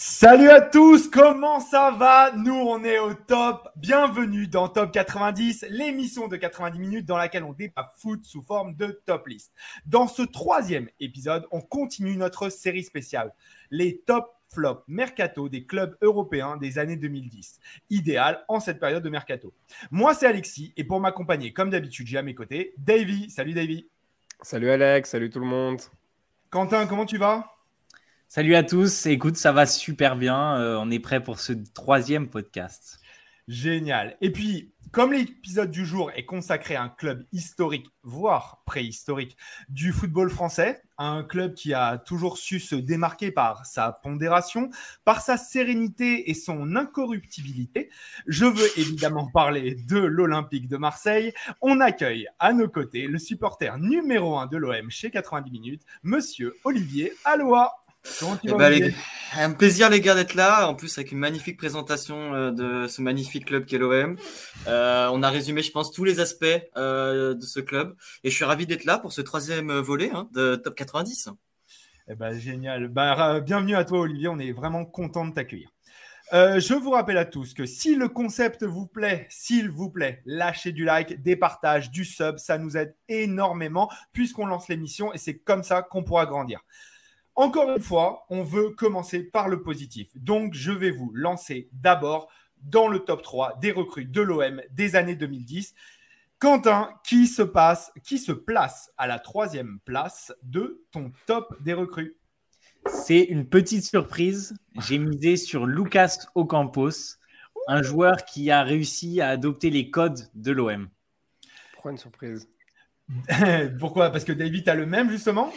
Salut à tous, comment ça va? Nous, on est au top. Bienvenue dans Top 90, l'émission de 90 minutes dans laquelle on débat foot sous forme de top list. Dans ce troisième épisode, on continue notre série spéciale, les top flop mercato des clubs européens des années 2010. Idéal en cette période de mercato. Moi, c'est Alexis et pour m'accompagner, comme d'habitude, j'ai à mes côtés Davy. Salut Davy. Salut Alex, salut tout le monde. Quentin, comment tu vas? Salut à tous. Écoute, ça va super bien. Euh, on est prêt pour ce troisième podcast. Génial. Et puis, comme l'épisode du jour est consacré à un club historique, voire préhistorique, du football français, un club qui a toujours su se démarquer par sa pondération, par sa sérénité et son incorruptibilité, je veux évidemment parler de l'Olympique de Marseille. On accueille à nos côtés le supporter numéro un de l'OM chez 90 minutes, monsieur Olivier Aloha. Eh ben, un plaisir les gars d'être là, en plus avec une magnifique présentation euh, de ce magnifique club qu'est l'OM. Euh, on a résumé je pense tous les aspects euh, de ce club et je suis ravi d'être là pour ce troisième volet hein, de Top 90. Eh ben, génial. Bah, bienvenue à toi Olivier, on est vraiment content de t'accueillir. je vous rappelle à tous que si le concept vous plaît, s'il vous plaît, lâchez du like, des partages, du sub, ça nous aide énormément puisqu'on lance l'émission et c'est comme ça qu'on pourra grandir. Encore une fois, on veut commencer par le positif. Donc, je vais vous lancer d'abord dans le top 3 des recrues de l'OM des années 2010. Quentin, qui se passe, qui se place à la troisième place de ton top des recrues? C'est une petite surprise. J'ai misé sur Lucas Ocampos, un joueur qui a réussi à adopter les codes de l'OM. Pourquoi une surprise? Pourquoi? Parce que David a le même justement?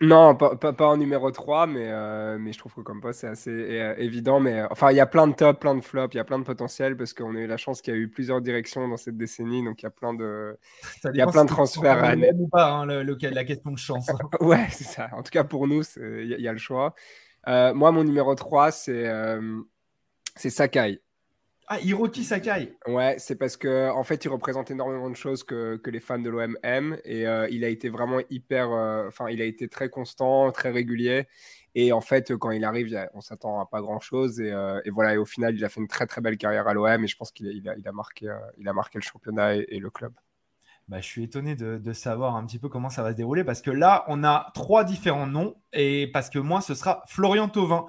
Non, pas, pas, en numéro 3, mais, euh, mais je trouve que comme poste, c'est assez euh, évident. Mais euh, enfin, il y a plein de top, plein de flops, il y a plein de potentiel parce qu'on a eu la chance qu'il y a eu plusieurs directions dans cette décennie. Donc, il y a plein de, il y a plein de transferts. À... ou pas, hein, le, la question de chance. ouais, c'est ça. En tout cas, pour nous, il y, a le choix. moi, mon numéro 3, c'est c'est Sakai. Ah, Hiroki Sakai. Ouais, c'est parce que en fait, il représente énormément de choses que, que les fans de l'OM aiment et euh, il a été vraiment hyper, euh, enfin, il a été très constant, très régulier. Et en fait, quand il arrive, on s'attend à pas grand chose. Et, euh, et, voilà, et au final, il a fait une très très belle carrière à l'OM et je pense qu'il a, il a, il a, marqué, il a marqué le championnat et, le club. Bah, je suis étonné de, de, savoir un petit peu comment ça va se dérouler parce que là, on a trois différents noms et parce que moi, ce sera Florian Thauvin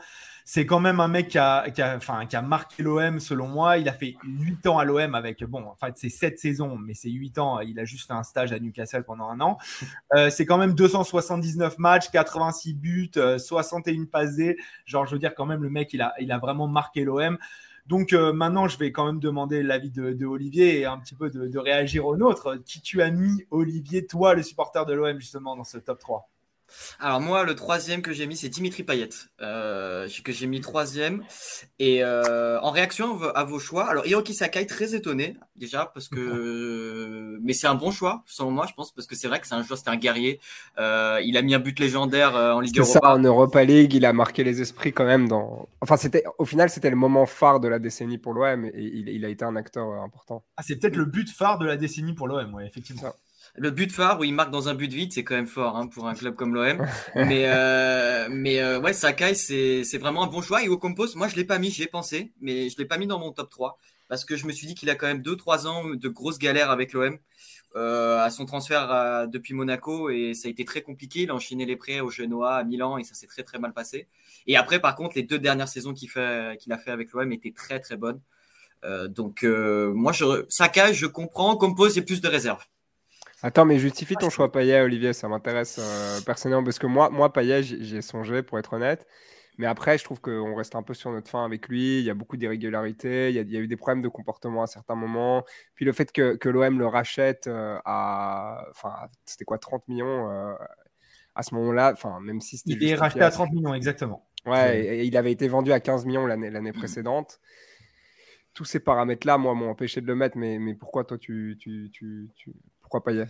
c'est quand même un mec qui a, qui a, marqué l'OM selon moi. Il a fait 8 ans à l'OM avec, bon, en fait, c'est 7 saisons, mais c'est 8 ans. Il a juste fait un stage à Newcastle pendant un an. Euh, c'est quand même 279 matchs, 86 buts, 61 euh, passés. Genre, je veux dire, quand même, le mec, il a, il a vraiment marqué l'OM. Donc euh, maintenant, je vais quand même demander l'avis de, Olivier et un petit peu de, de réagir au nôtre. Qui tu as mis, Olivier, toi, le supporter de l'OM, justement, dans ce top 3 alors moi, le troisième que j'ai mis, c'est Dimitri Payet, euh, que j'ai mis troisième. Et euh, en réaction à vos choix, alors Hiroki Sakai, très étonné déjà, parce que... Mais c'est un bon choix, selon moi, je pense, parce que c'est vrai que c'est un joueur, c'est un guerrier. Euh, il a mis un but légendaire en Ligue Europa. ça, en Europa League, il a marqué les esprits quand même. Dans... Enfin, c'était au final, c'était le moment phare de la décennie pour l'OM, et il, il, a été un acteur important. Ah, c'est peut-être le but phare de la décennie pour l'OM, oui, effectivement le but phare où il marque dans un but vide, c'est quand même fort hein, pour un club comme l'OM. mais euh, mais euh, ouais, Sakai, c'est vraiment un bon choix. Et au compos, moi je l'ai pas mis, j'y ai pensé, mais je l'ai pas mis dans mon top 3 parce que je me suis dit qu'il a quand même 2-3 ans de grosses galères avec l'OM à son transfert depuis Monaco et ça a été très compliqué. Il a enchaîné les prêts au Genoa, à Milan et ça s'est très très mal passé. Et après, par contre, les deux dernières saisons qu'il a fait avec l'OM étaient très très bonnes. donc moi, je, Saka, je comprends. Compose, j'ai plus de réserves. Attends, mais justifie ton choix Payet, Olivier, ça m'intéresse personnellement parce que moi, moi Payet, j'ai songé pour être honnête. Mais après, je trouve qu'on reste un peu sur notre fin avec lui. Il y a beaucoup d'irrégularités. Il, il, y a eu des problèmes de comportement à certains moments. Puis le fait que, que l'OM le rachète euh, à. Enfin, c'était quoi, 30 millions euh, à ce moment-là enfin, même si Il est racheté à 30 millions, exactement. Ouais, et, il avait été vendu à 15 millions l'année précédente. Tous ces paramètres-là, moi, m'ont empêché de le mettre. Mais, mais pourquoi toi, tu, tu, tu, tu... pourquoi Payet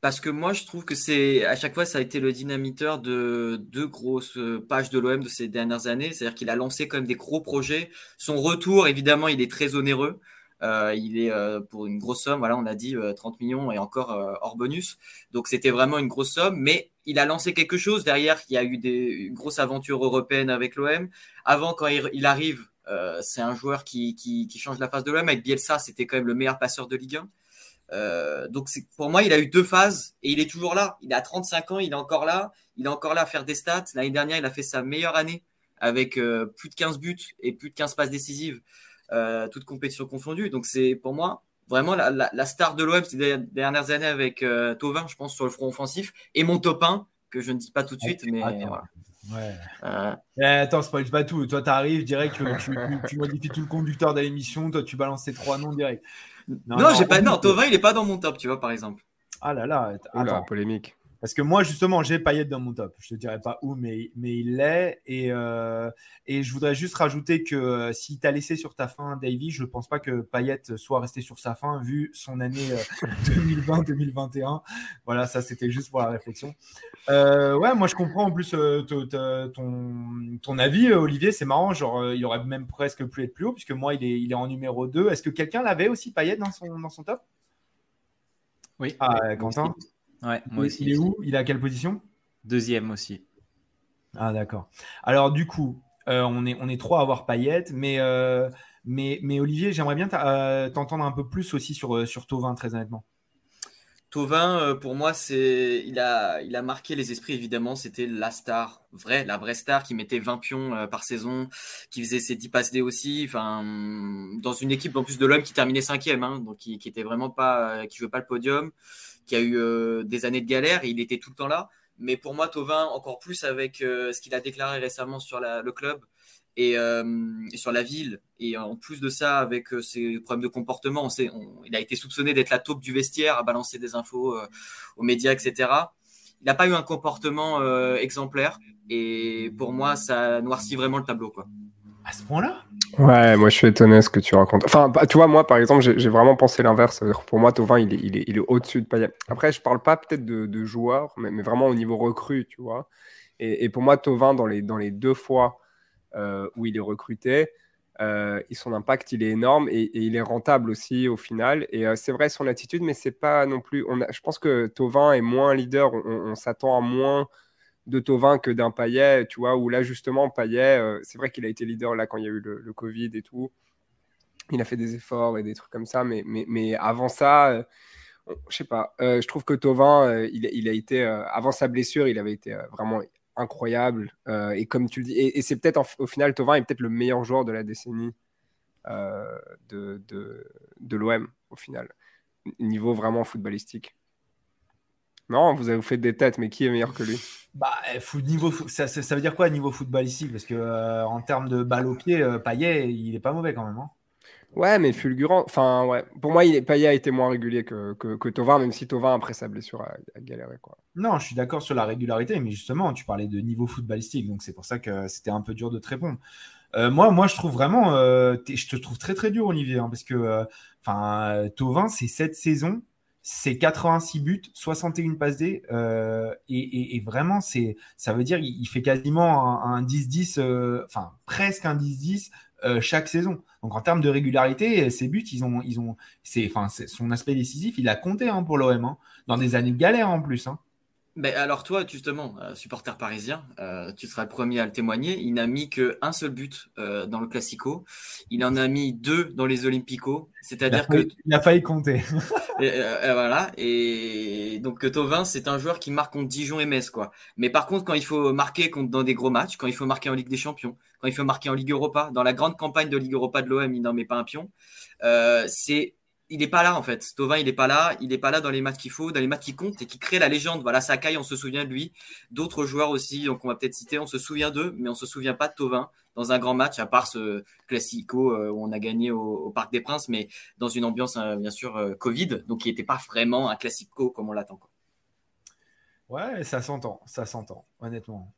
parce que moi je trouve que c'est à chaque fois ça a été le dynamiteur de deux grosses pages de l'OM de ces dernières années. C'est-à-dire qu'il a lancé quand même des gros projets. Son retour, évidemment, il est très onéreux. Euh, il est euh, pour une grosse somme, voilà, on a dit 30 euh, millions et encore hors bonus. Donc c'était vraiment une grosse somme, mais il a lancé quelque chose derrière. Il y a eu des une grosse aventure européenne avec l'OM. Avant, quand il, arrive, c'est un joueur qui, qui, qui, change la face de l'OM. Avec Bielsa, c'était quand même le meilleur passeur de Ligue 1. Euh, donc pour moi, il a eu deux phases et il est toujours là. Il a 35 ans, il est encore là. Il est encore là à faire des stats. L'année dernière, il a fait sa meilleure année avec euh, plus de 15 buts et plus de 15 passes décisives, euh, toutes compétitions confondues. Donc c'est pour moi vraiment la, star de l'OM ces dernières années avec euh, Tovin, je pense, sur le front offensif. Et mon top 1, que je ne dis pas tout de suite, mais voilà. Ouais. Euh... Eh, attends, spoil pas tout. Toi, tu arrives direct, tu, tu, modifies tout le conducteur de l'émission. Toi, tu balances ces trois noms direct. Non, j'ai pas. Non, Tovin, il est pas dans mon top, tu vois, par exemple. Ah là là. Attends. polémique. Parce que moi, justement, j'ai Payet dans mon top. Je te dirais pas où, mais, mais il l'est. Et, euh, et je voudrais juste rajouter que euh, si tu as laissé sur ta fin Davy, je ne pense pas que Payet soit resté sur sa fin vu son année 2020-2021. Euh, voilà, ça c'était juste pour la réflexion. ouais, moi je comprends en plus ton, ton avis, Olivier. C'est marrant. Genre, il aurait même presque pu être plus haut, puisque moi, il est, il est en numéro 2. Est-ce que quelqu'un l'avait aussi, Payet, dans son, dans son top? Oui. Ah, Quentin? Ouais, moi aussi. Il est où? Il est à quelle position? Deuxième aussi. Ah, d'accord. Alors, du coup, euh, on, est, on est trois à avoir paillettes, mais, euh, mais, mais Olivier, j'aimerais bien euh, t'entendre un peu plus aussi sur, sur Tovin, très honnêtement. Tovin, pour moi, c'est il a, il a marqué les esprits, évidemment. C'était la star, vrai, la vraie star qui mettait 20 pions par saison, qui faisait ses 10 passes D aussi. Enfin, dans une équipe en plus de l'homme qui terminait cinquième, hein, donc qui, qui était vraiment pas, qui jouait pas le podium qui a eu euh, des années de galère et il était tout le temps là. Mais pour moi, Tovin, encore plus avec euh, ce qu'il a déclaré récemment sur le club euh, et, sur la ville. Et en plus de ça, avec ses problèmes de comportement, on sait, il a été soupçonné d'être la taupe du vestiaire, à balancer des infos aux médias, etc. Il n'a pas eu un comportement exemplaire. Et pour moi, ça noircit vraiment le tableau. Quoi. À ce point-là? Ouais, moi je suis étonné ce que tu racontes. Enfin, bah, tu vois, moi par exemple, j'ai vraiment pensé l'inverse. Pour moi, Tovin, il est, il est, il est au-dessus de Payet. Après, je parle pas peut-être de, de, joueurs, mais, vraiment au niveau recrue, tu vois. Et, pour moi, Tovin, dans les, dans les deux fois euh, où il est recruté, euh, son impact, il est énorme et, il est rentable aussi au final. Et euh, c'est vrai son attitude, mais c'est pas non plus. On a, je pense que Tovin est moins leader. On s'attend à moins de Tovin que d'un Payet, tu vois, où là justement Payet, euh, c'est vrai qu'il a été leader là quand il y a eu le, Covid et tout. Il a fait des efforts et des trucs comme ça, mais, mais, mais avant ça, euh, je sais pas, euh, je trouve que Tovin, il, a été, avant sa blessure, il avait été vraiment incroyable. et comme tu le dis, et, c'est peut-être au final, Tovin est peut-être le meilleur joueur de la décennie de, de, de l'OM au final, niveau vraiment footballistique. Non, vous avez fait des têtes, mais qui est meilleur que lui? Bah, niveau, ça, ça, veut dire quoi niveau football ici? Parce que euh, en termes de balle au pied, euh, Payet, il est pas mauvais quand même. Hein. ouais, mais fulgurant. Enfin, ouais. Pour moi, il Payet a été moins régulier que, que, Tovin, même si Tovin, après sa blessure, a, galéré. Quoi. Non, je suis d'accord sur la régularité, mais justement, tu parlais de niveau footballistique, donc c'est pour ça que c'était un peu dur de te répondre. Euh, moi, moi, je trouve vraiment, je te trouve très très dur, Olivier, hein, parce que, enfin, Tovin, c'est cette saison, c'est 86 buts, 61 passes D, euh, et, vraiment, c'est, ça veut dire il, fait quasiment un 10-10, euh, enfin presque un 10-10 euh, chaque saison. Donc en termes de régularité, ses buts, ils ont, ils ont, c'est, enfin, son aspect décisif, il a compté hein, pour l'OM, hein, dans des années de galère en plus. Hein. Alors toi, justement, euh, supporter parisien, euh, tu seras le premier à le témoigner. Il n'a mis qu'un seul but euh, dans le Classico. Il en a mis deux dans les Olympicos. C'est-à-dire que il a failli compter. et, voilà. Et donc Tovin, c'est un joueur qui marque contre Dijon et Metz, quoi. Mais par contre, quand il faut marquer contre dans des gros matchs, quand il faut marquer en Ligue des Champions, quand il faut marquer en Ligue Europa, dans la grande campagne de Ligue Europa de l'OM, il n'en met pas un pion. c'est il n'est pas là en fait. Tovin, il n'est pas là. Il n'est pas là dans les matchs qu'il faut, dans les matchs qui comptent et qui créent la légende. Voilà, Sakai, on se souvient de lui. D'autres joueurs aussi, donc on va peut-être citer. On se souvient d'eux, mais on se souvient pas de Tovin dans un grand match, à part ce classico euh, où on a gagné au, Parc des Princes, mais dans une ambiance euh, bien sûr euh, Covid, donc il n'était pas vraiment un classico comme on l'attend. Ouais, ça s'entend, ça s'entend, honnêtement.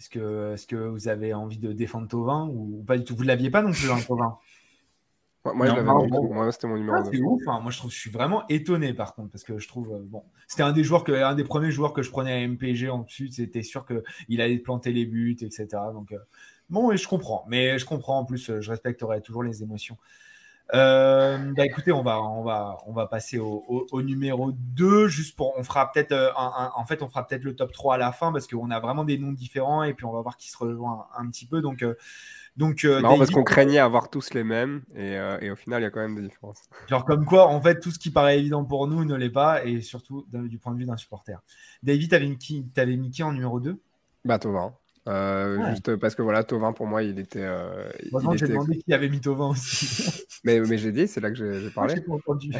Est-ce que, est que vous avez envie de défendre Tovin ou pas du tout? Vous ne l'aviez pas non plus, hein, Tovin moi, c'était mon numéro ah, ouf, hein. Moi, je trouve, je suis vraiment étonné par contre, parce que je trouve, euh, bon, c'était un des joueurs que, un des premiers joueurs que je prenais à MPG en dessus. C'était sûr qu'il allait planter les buts, etc. Donc, euh, bon, et je comprends. Mais je comprends en plus, je respecterai toujours les émotions. Euh, bah, écoutez, on va, on va, on va passer au, numéro 2, juste pour, on fera peut-être, en fait, on fera peut-être le top 3 à la fin parce qu'on a vraiment des noms différents et puis on va voir qui se rejoint un, petit peu. Donc, donc, euh, parce qu'on craignait avoir tous les mêmes et, euh, et au final, il y a quand même des différences. Genre, comme quoi, en fait, tout ce qui paraît évident pour nous ne l'est pas et surtout du point de vue d'un supporter. David, t'avais mis qui, avais mis qui en numéro 2 Bah, Tovin. Euh, juste parce que voilà, Tovin pour moi, il était. Euh, il j'ai demandé qui avait mis Tovin aussi. mais, mais j'ai dit, c'est là que j'ai parlé. Pas entendu.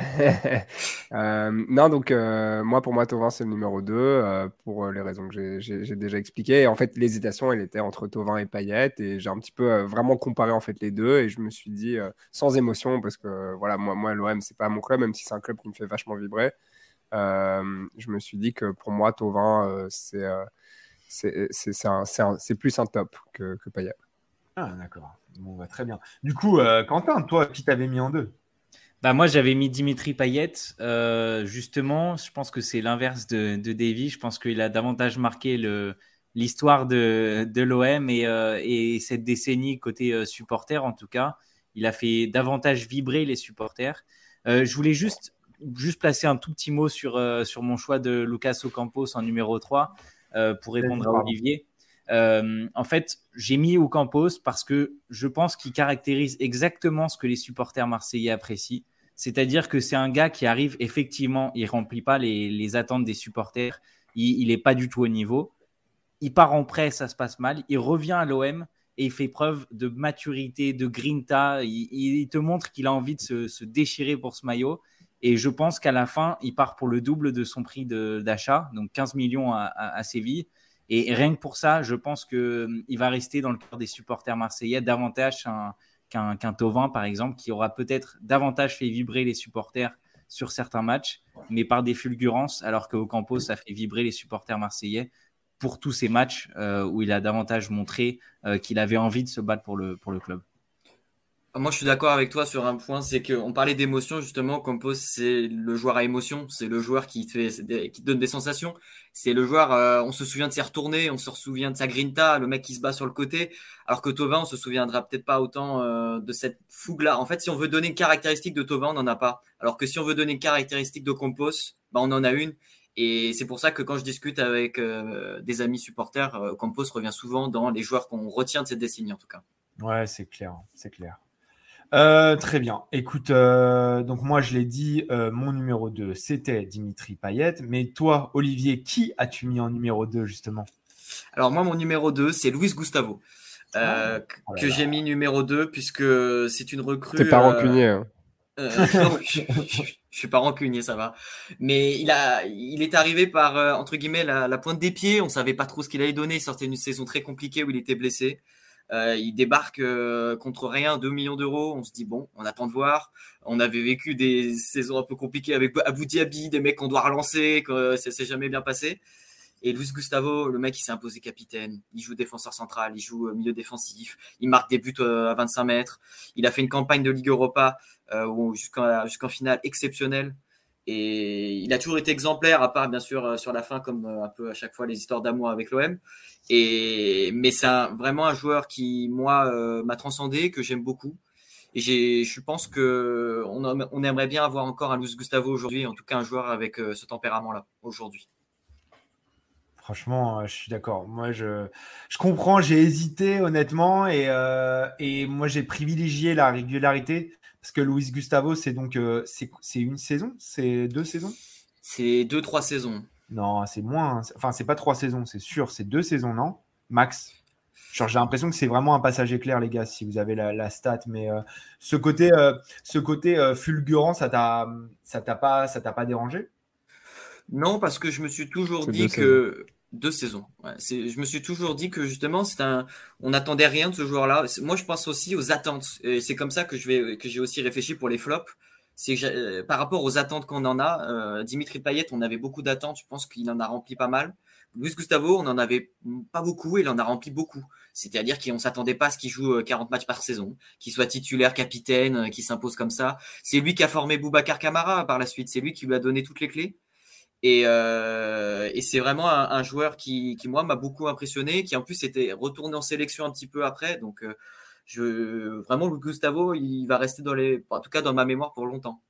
euh, non, donc moi, pour moi, Tovin, c'est le numéro 2 pour les raisons que j'ai déjà expliquées. Et en fait, l'hésitation, elle était entre Tovin et Payet. Et j'ai un petit peu vraiment comparé en fait les deux. Et je me suis dit, sans émotion, parce que voilà, moi, moi l'OM, c'est pas mon club, même si c'est un club qui me fait vachement vibrer. je me suis dit que pour moi, Tovin, c'est c'est plus un top que, que Payet. Ah, d'accord. Bon, bah, très bien. Du coup, euh, Quentin, toi, qui t'avais mis en deux? Bah, Moi, j'avais mis Dimitri Payet. Euh, justement, je pense que c'est l'inverse de, de Davy. Je pense qu'il a davantage marqué l'histoire de, de l'OM et, euh, et, cette décennie côté supporter, en tout cas. Il a fait davantage vibrer les supporters. je voulais juste, juste placer un tout petit mot sur, sur mon choix de Lucas Ocampos en numéro 3. Euh, pour répondre à Olivier. Euh, en fait, j'ai mis Ocampos parce que je pense qu'il caractérise exactement ce que les supporters marseillais apprécient. C'est-à-dire que c'est un gars qui arrive, effectivement, il remplit pas les, attentes des supporters, il n'est pas du tout au niveau. Il part en prêt, ça se passe mal. Il revient à l'OM et il fait preuve de maturité, de grinta. Il, te montre qu'il a envie de se, déchirer pour ce maillot. Et je pense qu'à la fin, il part pour le double de son prix d'achat, donc 15 millions à, Séville. Et rien que pour ça, je pense qu'il hum, va rester dans le cœur des supporters marseillais davantage qu'un qu Tovin, par exemple, qui aura peut-être davantage fait vibrer les supporters sur certains matchs, mais par des fulgurances, alors qu'au Campos, ça fait vibrer les supporters marseillais pour tous ces matchs euh, où il a davantage montré euh, qu'il avait envie de se battre pour le club. Moi, je suis d'accord avec toi sur un point, c'est qu'on parlait d'émotion, justement. Campos, c'est le joueur à émotion, c'est le joueur qui, fait, qui donne des sensations. C'est le joueur, euh, on se souvient de ses retournées, on se souvient de sa grinta, le mec qui se bat sur le côté. Alors que Tovin, on se souviendra peut-être pas autant euh, de cette fougue-là. En fait, si on veut donner une caractéristique de Tovin, on n'en a pas. Alors que si on veut donner une caractéristique de Campos, bah, on en a une. Et c'est pour ça que quand je discute avec euh, des amis supporters, Campos revient souvent dans les joueurs qu'on retient de cette décennie, en tout cas. Ouais, c'est clair, c'est clair. Euh, très bien. Écoute, euh, donc moi je l'ai dit, euh, mon numéro 2, c'était Dimitri Payet. Mais toi, Olivier, qui as-tu mis en numéro 2 justement? Alors moi, mon numéro 2, c'est Luis Gustavo. Ah. Oh que j'ai mis numéro 2 puisque c'est une recrue. T'es pas rancunier. Hein. non, je, ne suis pas rancunier, ça va. Mais il, a, il est arrivé par, entre guillemets, la, la, pointe des pieds. On savait pas trop ce qu'il allait donner. Il sortait d'une saison très compliquée où il était blessé. Euh, il débarque euh, contre rien, 2 millions d'euros. On se dit, bon, on attend de voir. On avait vécu des saisons un peu compliquées avec Abu Dhabi, des mecs qu'on doit relancer, que ça s'est jamais bien passé. Et Luis Gustavo, le mec, il s'est imposé capitaine. Il joue défenseur central, il joue euh, milieu défensif, il marque des buts à 25 mètres. Il a fait une campagne de Ligue Europa jusqu'en finale exceptionnelle. Et il a toujours été exemplaire, à part bien sûr sur la fin, comme un peu à chaque fois les histoires d'amour avec l'OM. Mais c'est vraiment un joueur qui, moi, euh, m'a transcendé, que j'aime beaucoup. Et je pense que on, aimerait bien avoir encore un Luis Gustavo aujourd'hui, en tout cas un joueur avec euh, ce tempérament-là aujourd'hui. Franchement, je suis d'accord. Moi, je, comprends, j'ai hésité honnêtement et moi j'ai privilégié la régularité parce que Luis Gustavo, c'est donc c'est une saison, c'est deux saisons? C'est deux, trois saisons. Non, c'est moins. Enfin, c'est pas trois saisons, c'est sûr, c'est deux saisons, non? Max? J'ai l'impression que c'est vraiment un passage éclair, les gars, si vous avez la, stat. Mais euh, ce côté, euh, ce côté euh, fulgurant, ça t'a, ça t'a pas, ça t'a pas dérangé? Non, parce que je me suis toujours dit que deux saisons. je me suis toujours dit que justement, un, on n'attendait rien de ce joueur-là. Moi, je pense aussi aux attentes. Et c'est comme ça que j'ai aussi réfléchi pour les flops. C'est par rapport aux attentes qu'on en a. Dimitri Payet, on avait beaucoup d'attentes. Je pense qu'il en a rempli pas mal. Luis Gustavo, on n'en avait pas beaucoup et il en a rempli beaucoup. C'est-à-dire qu'on s'attendait pas à ce qu'il joue 40 euh, matchs par saison, qu'il soit titulaire, capitaine, euh, qu'il s'impose comme ça. C'est lui qui a formé Boubacar Camara par la suite. C'est lui qui lui a donné toutes les clés. Et, euh, c'est vraiment un, joueur qui, moi, m'a beaucoup impressionné, qui en plus était retourné en sélection un petit peu après. Donc, je, vraiment, Gustavo, il va rester dans les, en tout cas dans ma mémoire pour longtemps.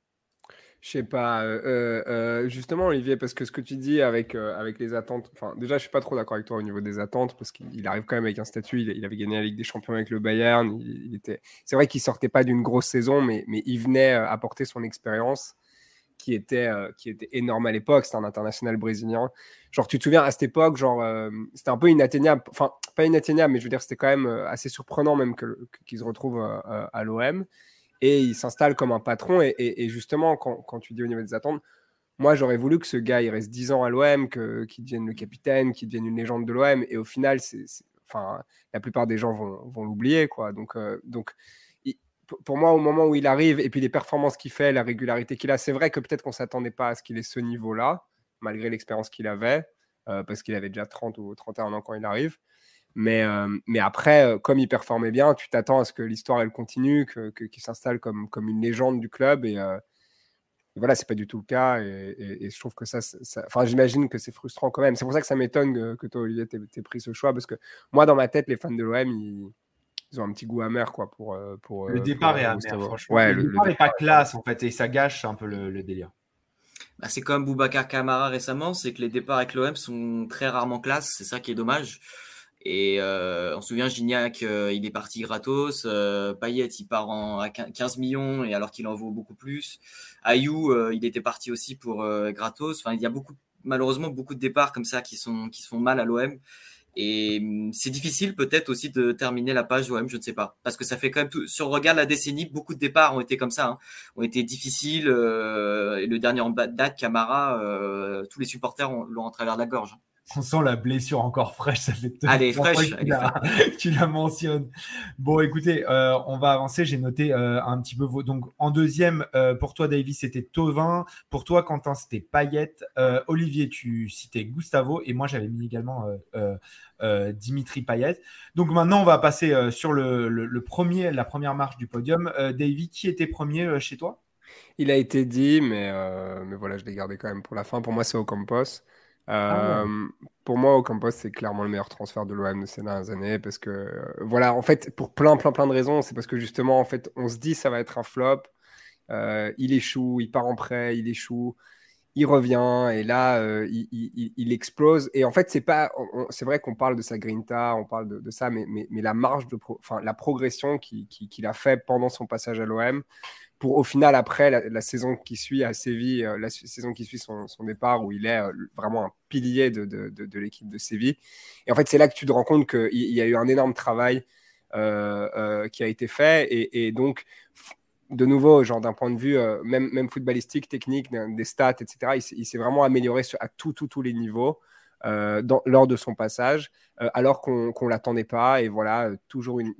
Je sais pas, euh, euh, justement Olivier, parce que ce que tu dis avec, euh, avec les attentes, enfin déjà je suis pas trop d'accord avec toi au niveau des attentes, parce qu'il arrive quand même avec un statut, il, avait gagné la Ligue des Champions avec le Bayern, il, était, c'est vrai qu'il sortait pas d'une grosse saison, mais, mais il venait apporter son expérience qui était, qui était énorme à l'époque, c'était un international brésilien. Genre tu te souviens à cette époque, genre c'était un peu inatteignable, enfin pas inatteignable, mais je veux dire c'était quand même assez surprenant même que, qu'il se retrouve à l'OM et il s'installe comme un patron. Et, justement, quand, tu dis au niveau des attentes, moi, j'aurais voulu que ce gars, il reste 10 ans à l'OM, qu'il devienne le capitaine, qu'il devienne une légende de l'OM. Et au final, c'est, enfin, la plupart des gens vont, l'oublier. quoi. Donc, euh, donc pour moi, au moment où il arrive, et puis les performances qu'il fait, la régularité qu'il a, c'est vrai que peut-être qu'on ne s'attendait pas à ce qu'il ait ce niveau-là, malgré l'expérience qu'il avait, euh, parce qu'il avait déjà 30 ou 31 ans quand il arrive. Mais, euh, mais après, euh, comme il performait bien, tu t'attends à ce que l'histoire elle continue, qu'il que, qu'il s'installe comme, comme une légende du club. Et, euh, voilà, c'est pas du tout le cas. Et, je trouve que ça, enfin, j'imagine que c'est frustrant quand même. C'est pour ça que ça m'étonne que, toi, Olivier, t'aies pris ce choix. Parce que moi, dans ma tête, les fans de l'OM, ils, ont un petit goût amer quoi, pour, pour. Le départ est amer, franchement. Ouais, le, départ n'est pas classe, en fait, et ça gâche un peu le, délire. Bah, c'est comme Boubacar Camara récemment, c'est que les départs avec l'OM sont très rarement classe. C'est ça qui est dommage. Et euh, on se souvient, Gignac, euh, il est parti gratos. Euh, Payet, il part en, à 15 millions, et alors qu'il en vaut beaucoup plus. Ayou, euh, il était parti aussi pour euh, gratos. Enfin, il y a beaucoup, malheureusement beaucoup de départs comme ça qui, sont, qui se font mal à l'OM. Et hum, c'est difficile peut-être aussi de terminer la page OM, je ne sais pas. Parce que ça fait quand même tout. Si on regarde la décennie, beaucoup de départs ont été comme ça, hein, ont été difficiles. et le dernier en date, Camara, tous les supporters l'ont en travers la gorge. On sent la blessure encore fraîche. Ça fait Allez, fraîche. Tu la, mentionnes. Bon, écoutez, euh, on va avancer. J'ai noté euh, un petit peu vos. Donc, en deuxième, euh, pour toi, David, c'était Tovin. Pour toi, Quentin, c'était Payet. Olivier, tu citais Gustavo. Et moi, j'avais mis également Dimitri Payet. Donc, maintenant, on va passer sur le, premier, la première marche du podium. David, qui était premier chez toi? Il a été dit, mais, mais voilà, je l'ai gardé quand même pour la fin. Pour moi, c'est au Campos. Ah euh, pour moi, Ocampos, c'est clairement le meilleur transfert de l'OM de ces dernières années parce que, euh, voilà, en fait, pour plein, plein, plein de raisons, c'est parce que justement, en fait, on se dit ça va être un flop. Euh, il échoue, il part en prêt, il échoue, il revient et là, il, explose. Et en fait, c'est pas, c'est vrai qu'on parle de sa grinta, on parle de, ça, mais, mais, la marge de, enfin, la progression qu'il a fait pendant son passage à l'OM pour au final, après la, saison qui suit à Séville, euh, la saison qui suit son, départ, où il est euh, vraiment un pilier de, de, l'équipe de Séville. Et en fait, c'est là que tu te rends compte qu'il y a eu un énorme travail euh, qui a été fait. Et, donc, de nouveau, genre d'un point de vue même, même footballistique, technique, des stats, etc., il, s'est vraiment amélioré à tout, tous les niveaux. Euh, lors de son passage, euh, alors qu'on ne l'attendait pas. Et voilà, euh, toujours une,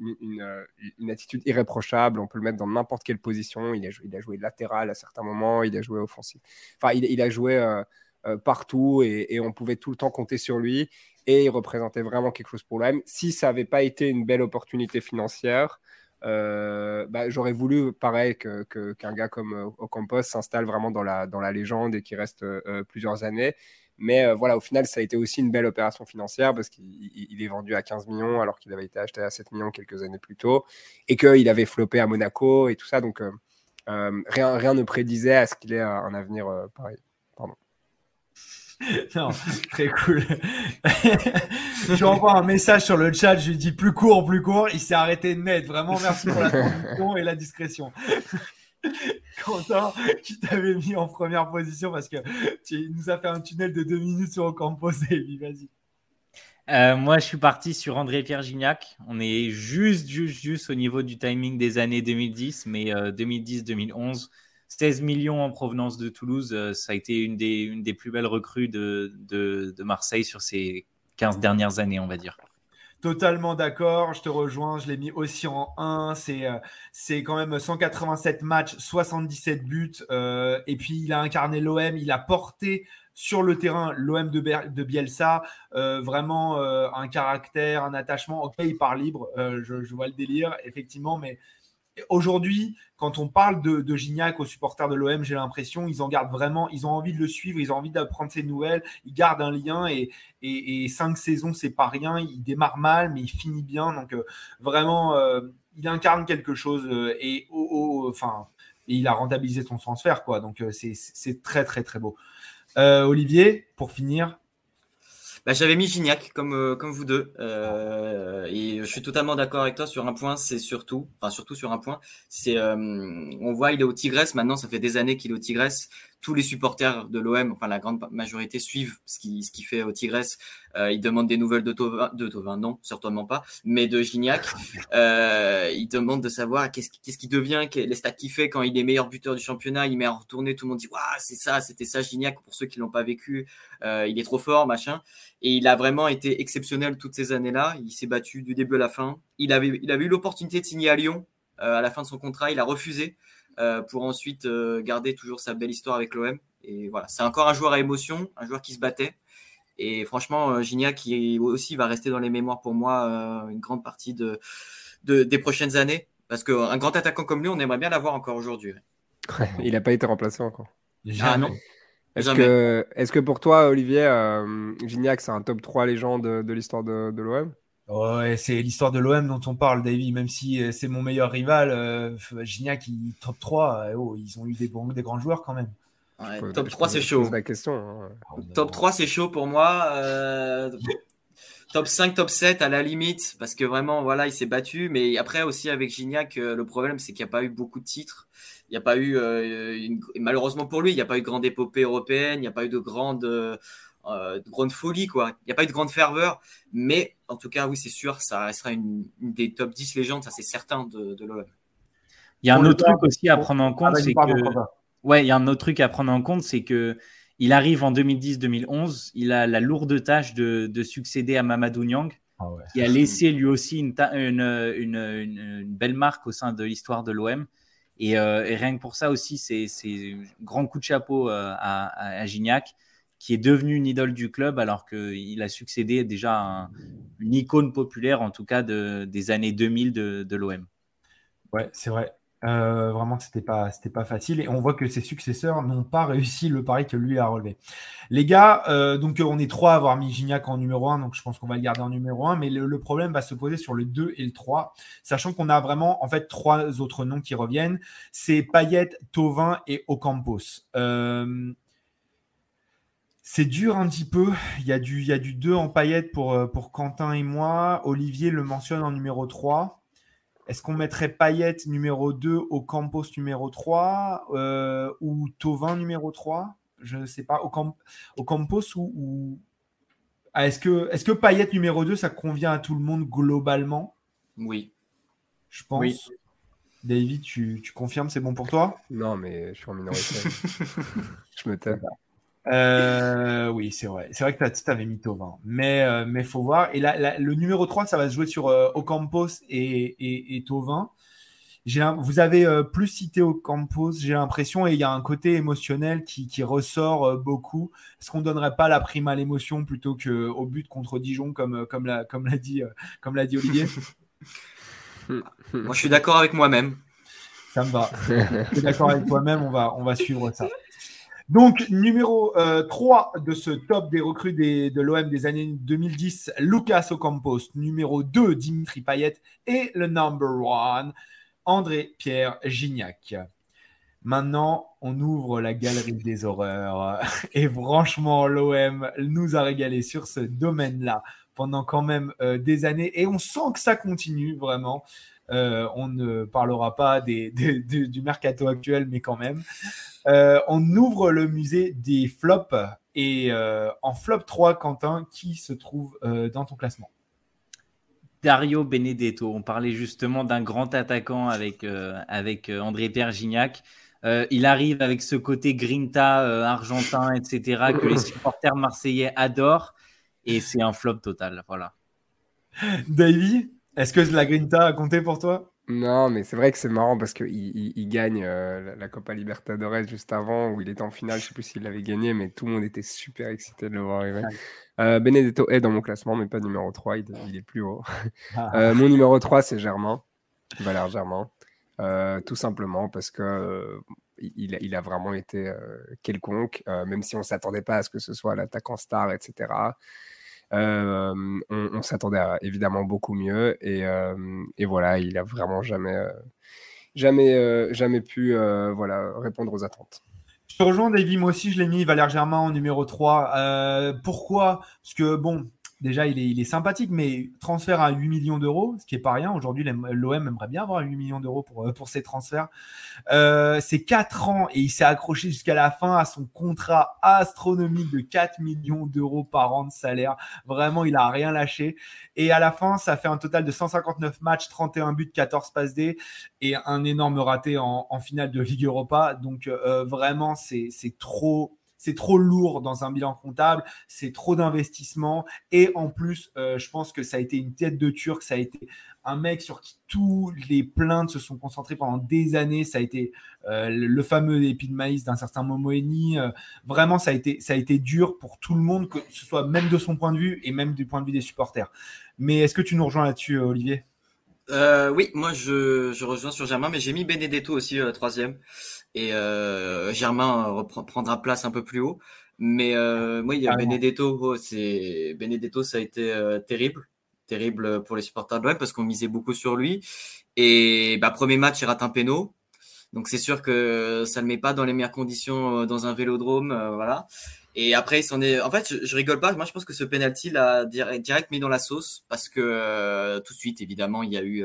attitude irréprochable. On peut le mettre dans n'importe quelle position. Il a, joué, il a joué latéral à certains moments, il a joué offensif. Enfin, il, a joué partout et, on pouvait tout le temps compter sur lui. Et il représentait vraiment quelque chose pour l'OM. Si ça n'avait pas été une belle opportunité financière, bah, j'aurais voulu, pareil, qu'un que, gars comme Ocampos s'installe vraiment dans la, dans la légende et qu'il reste plusieurs années. Mais euh, voilà, au final, ça a été aussi une belle opération financière parce qu'il est vendu à 15 millions alors qu'il avait été acheté à 7 millions quelques années plus tôt et qu'il avait floppé à Monaco et tout ça. Donc, euh, euh, rien, rien ne prédisait à ce qu'il ait un avenir pareil. Pardon. non, très cool. je envoie un message sur le chat, je lui dis plus court, plus court. Il s'est arrêté net. Vraiment, merci pour la transition et la discrétion. Quentin, qui t'avait mis en première position parce que tu nous as fait un tunnel de deux minutes sur Ocampos et vas-y. Euh, moi, je suis parti sur André-Pierre Gignac. On est juste, juste, juste au niveau du timing des années 2010, mais 2010-2011, euh, 16 millions en provenance de Toulouse, euh, ça a été une des, plus belles recrues de Marseille sur ces 15 dernières années, on va dire. Totalement d'accord, je te rejoins, je l'ai mis aussi en 1. C'est, euh, c'est quand même 187 matchs, 77 buts. Euh, et puis il a incarné l'OM, il a porté sur le terrain l'OM de, de Bielsa. Euh, vraiment un caractère, un attachement. Ok, il part libre, je, vois le délire, effectivement, mais Aujourd'hui, quand on parle de, Gignac aux supporters de l'OM, j'ai l'impression ils en gardent vraiment, ils ont envie de le suivre, ils ont envie d'apprendre ses nouvelles, ils gardent un lien et, et, cinq saisons, c'est pas rien. Il démarre mal, mais il finit bien. Donc euh, vraiment, euh, il incarne quelque chose euh, et enfin, il a rentabilisé son transfert, quoi. Donc c'est très très très beau. Olivier, pour finir, bah, j'avais mis Gignac comme, euh, comme vous deux. Euh, et je suis totalement d'accord avec toi sur un point, c'est surtout, enfin surtout sur un point, c'est euh, on voit il est au Tigresse maintenant, ça fait des années qu'il est au Tigresse tous les supporters de l'OM, enfin la grande majorité suivent ce qui ce qui fait au Tigresse. Euh, ils demandent des nouvelles de Tovin, de non, certainement pas, mais de Gignac. Euh, ils demandent de savoir qu'est-ce qu'est-ce qui devient, les stats qu'il fait quand il est meilleur buteur du championnat, il met en retourner, tout le monde dit waouh c'est ça, c'était ça Gignac pour ceux qui l'ont pas vécu, euh, il est trop fort machin. Et il a vraiment été exceptionnel toutes ces années-là. Il s'est battu du début à la fin. Il avait il avait eu l'opportunité de signer à Lyon euh, à la fin de son contrat, il a refusé. Euh, pour ensuite euh, garder toujours sa belle histoire avec l'OM. Et voilà, c'est encore un joueur à émotion, un joueur qui se battait. Et franchement, euh, Gignac qui aussi va rester dans les mémoires pour moi une grande partie de, des prochaines années. Parce qu'un grand attaquant comme lui, on aimerait bien l'avoir encore aujourd'hui. il n'a pas été remplacé encore. Ah non. Est-ce que, est que, pour toi, Olivier, Gignac, c'est un top 3 légende de, de l'histoire de, de l'OM Ouais, c'est l'histoire de l'OM dont on parle, David. Même si euh, c'est mon meilleur rival, euh, Gignac, il, top 3, euh, oh, ils ont eu des, bons, des grands joueurs quand même. top 3, c'est chaud. La question, hein. Top 3, c'est chaud pour moi. Euh, top 5, top 7 à la limite, parce que vraiment, voilà, il s'est battu. Mais après, aussi avec Gignac, le problème, c'est qu'il n'y a pas eu beaucoup de titres. Il n'y a pas eu, une... malheureusement pour lui, il n'y a pas eu de grande épopée européenne, il n'y a pas eu de grande euh, de grande folie, quoi. Il n'y a pas eu de grande ferveur, mais en tout cas, oui, c'est sûr, ça restera une, des top 10 légendes, ça c'est certain de, de l'OM. Il y a un autre truc aussi à prendre en compte, c'est que. Ouais, il y a un autre truc à prendre en compte, c'est que il arrive en 2010-2011, il a la lourde tâche de, de succéder à Mamadou Niang, ah qui a laissé lui aussi une, une, une, belle marque au sein de l'histoire de l'OM. Et, euh, et, rien que pour ça aussi, c'est un grand coup de chapeau euh, à, à, Gignac qui est devenu une idole du club alors qu'il a succédé déjà à une icône populaire, en tout cas de, des années 2000 de, l'OM. Ouais, c'est vrai. Euh, vraiment, c'était pas, pas facile. Et on voit que ses successeurs n'ont pas réussi le pari que lui a relevé. Les gars, euh, donc on est trois à avoir mis Gignac en numéro 1, donc je pense qu'on va le garder en numéro 1, mais le, problème va se poser sur le 2 et le 3, sachant qu'on a vraiment en fait trois autres noms qui reviennent. C'est Payet, Tovin et Ocampos. Euh, c'est dur un petit peu. Il y a du, il y a du 2 en paillettes pour, euh, pour Quentin et moi. Olivier le mentionne en numéro 3. Est-ce qu'on mettrait Payette numéro 2 au Campos numéro 3 euh, ou Tovin numéro 3 Je ne sais pas. Au, au Campos ou. Ah, est-ce que, est que Payette numéro 2, ça convient à tout le monde globalement? Oui. Je pense. David, tu, tu confirmes, c'est bon pour toi? Non, mais je suis en minorité. je me tais. Euh, oui, c'est vrai. C'est vrai que tu avais mis Tovin. Mais il mais faut voir. Et là, le numéro 3, ça va se jouer sur euh, Ocampos et, et, et Tovin. Vous avez euh, plus cité Ocampos, j'ai l'impression, et il y a un côté émotionnel qui, qui ressort euh, beaucoup. Est-ce qu'on ne donnerait pas la prime à l'émotion plutôt qu'au but contre Dijon, comme, comme l'a comme dit, comme dit Olivier? Moi, je suis d'accord avec moi-même. Ça me va. je suis d'accord avec toi-même, on va, on va suivre ça. Donc, numéro 3 euh, de ce top des recrues de l'OM des années 2010, Lucas Ocampos. Numéro 2, Dimitri Payet. Et le number 1, André-Pierre Gignac. Maintenant, on ouvre la galerie des horreurs. Et franchement, l'OM nous a régalé sur ce domaine-là pendant quand même euh, des années. Et on sent que ça continue vraiment. Euh, on ne parlera pas des, du mercato actuel, mais quand même. Euh, on ouvre le musée des flops. Et en flop 3, Quentin, qui se trouve dans ton classement? Dario Benedetto. On parlait justement d'un grand attaquant avec, avec André Pierre Gignac. Euh, il arrive avec ce côté grinta euh, argentin, etc., que les supporters marseillais adorent. Et c'est un flop total. Voilà. Davy, est-ce que la grinta a compté pour toi? Non, mais c'est vrai que c'est marrant parce qu'il il, gagne euh, la Copa Libertadores juste avant, où il était en finale, je ne sais plus s'il l'avait gagné, mais tout le monde était super excité de le voir arriver. Benedetto est dans mon classement, mais pas numéro 3, il, est plus haut. Ah. mon numéro 3, c'est Germain, Valère Germain. Euh, tout simplement parce que euh, il, a vraiment été euh, quelconque, même si on ne s'attendait pas à ce que ce soit l'attaquant star, etc. on, s'attendait à évidemment beaucoup mieux et, voilà, il a vraiment jamais, jamais, jamais pu voilà, répondre aux attentes. Je te rejoins, David. Moi aussi, je l'ai mis Valère Germain en numéro 3. pourquoi? Parce que, bon, déjà, il est, sympathique, mais transfert à 8 millions d'euros, ce qui est pas rien. Aujourd'hui, l'OM aimerait bien avoir 8 millions d'euros pour, euh, ses transferts. Euh, c'est 4 ans et il s'est accroché jusqu'à la fin à son contrat astronomique de 4 millions d'euros par an de salaire. Vraiment, il a rien lâché. Et à la fin, ça fait un total de 159 matchs, 31 buts, 14 passes D et un énorme raté en, finale de Ligue Europa. Donc, euh, vraiment, c'est trop c'est trop lourd dans un bilan comptable, c'est trop d'investissement. Et en plus, euh, je pense que ça a été une tête de Turc, ça a été un mec sur qui tous les plaintes se sont concentrées pendant des années. Ça a été euh, le fameux épi de maïs d'un certain Momoeni. Euh, vraiment, ça a, été, ça a été dur pour tout le monde, que ce soit même de son point de vue et même du point de vue des supporters. Mais est-ce que tu nous rejoins là-dessus, Olivier? Oui, moi je, rejoins sur Germain, mais j'ai mis Benedetto aussi troisième et euh, Germain reprendra place un peu plus haut. Mais euh, oui, il y a Benedetto, oh, c'est Benedetto, ça a été euh, terrible, terrible pour les supporters de l'OM parce qu'on misait beaucoup sur lui. Et bah, premier match, il rate un péno. Donc c'est sûr que ça ne met pas dans les meilleures conditions euh, dans un vélodrome, euh, voilà. Et après, il s'en est. En fait, je, je, rigole pas. Moi, je pense que ce penalty l'a direct, mis dans la sauce parce que tout de suite, évidemment, il y a eu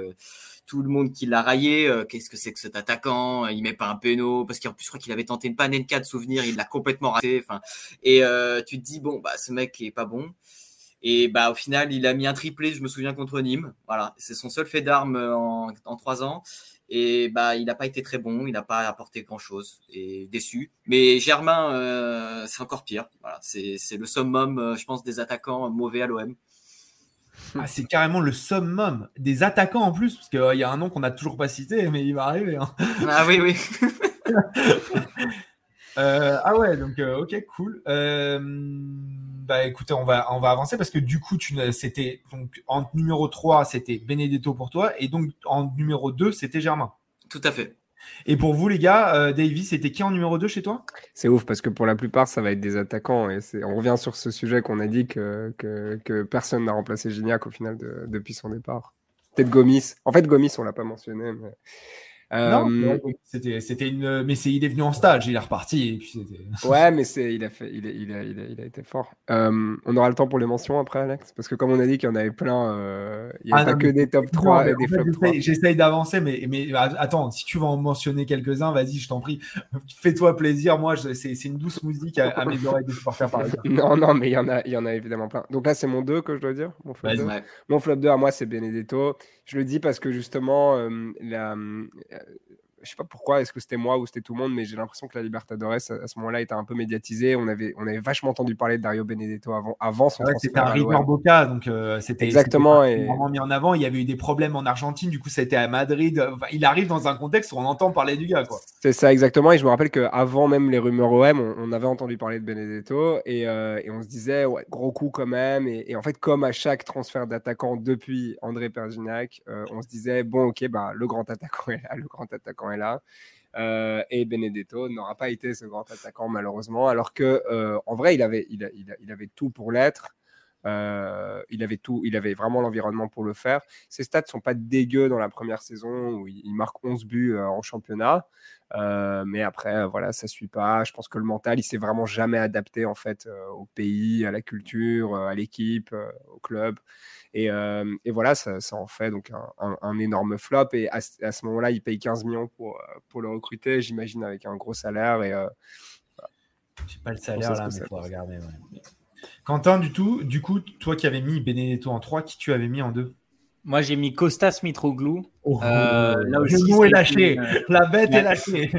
tout le monde qui l'a raillé. Euh, qu'est-ce que c'est que cet attaquant Il met pas un péno parce qu'en plus je crois qu'il avait tenté une panenka de souvenir, il l'a complètement raté. Enfin, et euh, tu te dis bon bah ce mec est pas bon. Et bah au final il a mis un triplé, je me souviens contre Nîmes. Voilà, c'est son seul fait d'armes en, trois ans. Et bah il n'a pas été très bon, il n'a pas apporté grand chose et déçu. Mais Germain euh, c'est encore pire. Voilà, c'est le summum, je pense, des attaquants mauvais à l'OM. Ah, c'est carrément le summum des attaquants en plus, parce qu'il euh, y a un nom qu'on n'a toujours pas cité, mais il va arriver. Hein. Ah oui, oui. Euh, ah ouais, donc euh, ok, cool. bah écoutez, on va, on va avancer parce que du coup, c'était donc en numéro 3, c'était Benedetto pour toi, et donc en numéro 2, c'était Germain. Tout à fait. Et pour vous, les gars, euh, Davy, c'était qui en numéro 2 chez toi? C'est ouf parce que pour la plupart, ça va être des attaquants. Et on revient sur ce sujet qu'on a dit que, que, personne n'a remplacé Gignac au final depuis son départ. Peut-être Gomis. En fait, Gomis, on l'a pas mentionné. Mais... Non, euh, c'était, c'était une. Mais c'est, il est venu en stage, il est reparti. Et puis ouais, mais c'est, il a fait, il a, il a, il a, été fort. Euh, on aura le temps pour les mentions après, Alex, parce que comme on a dit qu'il y en avait plein, euh, il n'y a ah pas que des top 3 et des flop 3. J'essaye d'avancer, mais, mais attends, si tu veux en mentionner quelques-uns, vas-y, je t'en prie, fais-toi plaisir. Moi, c'est, une douce musique à, mes oreilles de supporters par Non, non, mais il y en a, il y en a évidemment plein. Donc là, c'est mon 2 que je dois dire. Mon flop, 2. Mon flop 2 à moi, c'est Benedetto. Je le dis parce que justement, la je sais pas pourquoi, est-ce que c'était moi ou c'était tout le monde, mais j'ai l'impression que la Libertadores à, ce moment-là était un peu médiatisée. On avait, on avait vachement entendu parler de Dario Benedetto avant, avant son transfert. C'était un River Boca, donc euh, c'était exactement vraiment mis en avant. Il y avait eu des problèmes en Argentine, du coup, ça a été à Madrid. il arrive dans un contexte où on entend parler du gars, quoi. C'est ça, exactement. Et je me rappelle qu'avant même les rumeurs OM, on, avait entendu parler de Benedetto et, euh, et on se disait, ouais, gros coup quand même. Et, en fait, comme à chaque transfert d'attaquant depuis André Perginac, euh, on se disait, bon, ok, bah, le grand attaquant est là, le grand attaquant est là. Euh, et Benedetto n'aura pas été ce grand attaquant malheureusement, alors que euh, en vrai il, avait tout pour l'être. Euh, il avait tout, il avait vraiment l'environnement pour le faire. Ses stats sont pas dégueux dans la première saison où il, marque 11 buts euh, en championnat. Euh, mais après, voilà, ça suit pas. Je pense que le mental, il s'est vraiment jamais adapté en fait au pays, à la culture, à l'équipe, au club. Et, voilà, ça, en fait donc un, énorme flop. Et à, ce moment-là, il paye 15 millions pour, pour le recruter, j'imagine, avec un gros salaire. Et j'ai pas le salaire là, mais faut regarder. Quentin, du, tout, du coup, toi qui avais mis Benedetto en 3, qui tu avais mis en 2 Moi, j'ai mis Costas Mitroglou. Oh, euh, le mot est lâché. Euh, La bête est lâchée.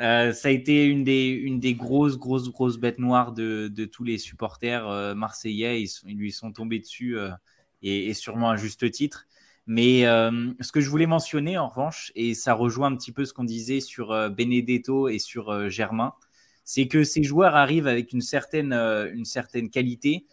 Euh, ça a été une des, une des grosses, grosses, grosses bêtes noires de, de tous les supporters marseillais. Ils, ils, lui sont tombés dessus et, et, sûrement à juste titre. Mais ce que je voulais mentionner en revanche, et ça rejoint un petit peu ce qu'on disait sur Benedetto et sur Germain, c'est que ces joueurs arrivent avec une certaine, euh, une certaine qualité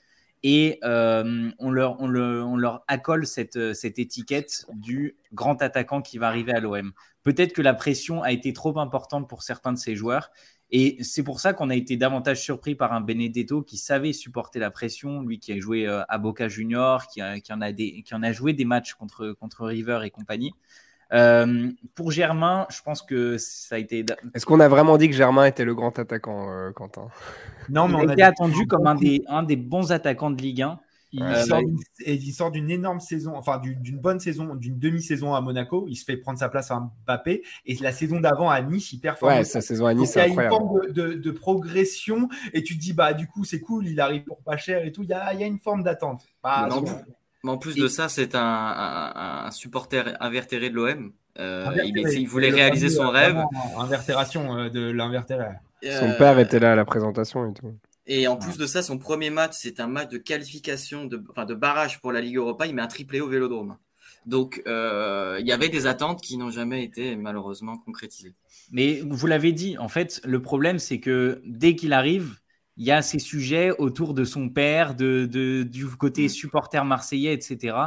et euh, on, leur, on, leur accole cette, cette étiquette du grand attaquant qui va arriver à l'OM. Peut-être que la pression a été trop importante pour certains de ces joueurs et c'est pour ça qu'on a été davantage surpris par un Benedetto qui savait supporter la pression, lui qui a joué euh, à Boca Junior, qui, qui, en, a des, qui en a joué des matchs contre, contre River et compagnie. Euh, pour Germain, je pense que ça a été. Est-ce qu'on a vraiment dit que Germain était le grand attaquant, euh, Quentin? Non, mais on a été attendu comme un des, un des bons attaquants de Ligue 1. Il, sort d'une énorme saison, enfin d'une bonne saison, d'une demi-saison à Monaco. Il se fait prendre sa place à Mbappé. Et la saison d'avant à Nice, il performe. Ouais, sa saison à Nice, c'est incroyable. Il y a une forme de, progression et tu te dis, bah, du coup, c'est cool, il arrive pour pas cher et tout. Il y a, il y a une forme d'attente. Bah, mais en plus de ça, c'est un, supporter invertéré de l'OM. Euh, il, voulait réaliser son rêve. Invertération euh, de l'invertéré. Son père était là à la présentation et tout. Et en plus de ça, son premier match, c'est un match de qualification, de, enfin, de barrage pour la Ligue Europa. Il met un triplé au Vélodrome. Donc, euh, il y avait des attentes qui n'ont jamais été malheureusement concrétisées. Mais vous l'avez dit, en fait, le problème, c'est que dès qu'il arrive, il y a ces sujets autour de son père, de, du côté mm. supporter marseillais, etc.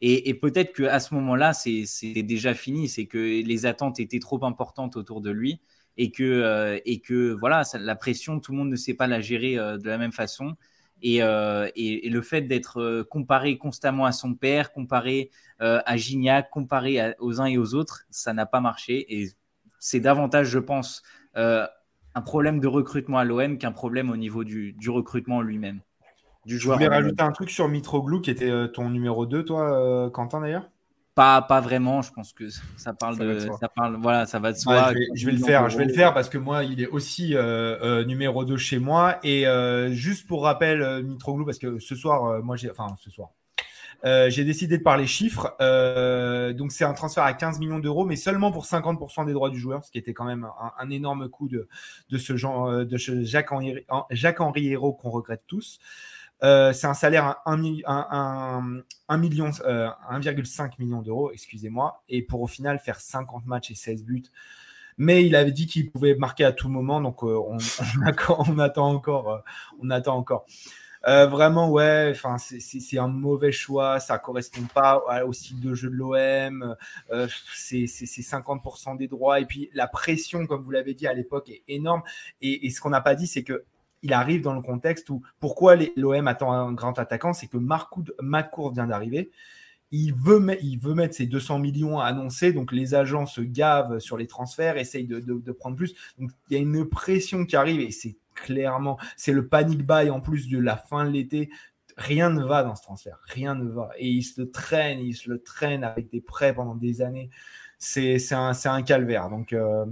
Et, peut-être qu'à ce moment-là, c'est déjà fini, c'est que les attentes étaient trop importantes autour de lui et que, euh, et que voilà, la pression, tout le monde ne sait pas la gérer euh, de la même façon. Et, euh, et, le fait d'être comparé constamment à son père, comparé à Gignac, comparé aux uns et aux autres, ça n'a pas marché. Et c'est davantage, je pense, un problème de recrutement à l'OM qu'un problème au niveau du, recrutement lui-même. Du joueur je voulais rajouter un truc sur Mitroglou qui était euh, ton numéro 2, toi, euh, Quentin, d'ailleurs? Pas, pas vraiment, je pense que ça parle de, ça parle, voilà, ça va de soi. je, vais, le faire, je vais le faire parce que moi, il est aussi euh, numéro 2 chez moi. Et juste pour rappel, Mitroglou, parce que ce soir, moi, j'ai, enfin, ce soir, euh, j'ai décidé de parler chiffres. Euh, donc c'est un transfert à 15 millions d'euros, mais seulement pour 50% des droits du joueur, ce qui était quand même un, énorme coup de, de ce genre euh, de Jacques Henri, Jacques Hérault qu'on regrette tous. c'est un salaire à 1, million, 1,5 million d'euros, excusez-moi, et pour au final faire 50 matchs et 16 buts. Mais il avait dit qu'il pouvait marquer à tout moment, donc on, on, attend encore. on attend encore. Euh, vraiment, ouais, enfin, c'est un mauvais choix, ça correspond pas au style de jeu de l'OM, euh, c'est 50% des droits, et puis la pression, comme vous l'avez dit à l'époque, est énorme. Et, ce qu'on n'a pas dit, c'est que il arrive dans le contexte où pourquoi l'OM attend un grand attaquant, c'est que McCourt vient d'arriver. Il veut, il veut mettre ses 200 millions à annoncer, donc les agents se gavent sur les transferts, essayent de, de prendre plus. Donc il y a une pression qui arrive et c'est clairement. C'est le panic buy en plus de la fin de l'été. Rien ne va dans ce transfert. Rien ne va. Et il se traîne, il se le traîne avec des prêts pendant des années. C'est un, calvaire. Donc, euh,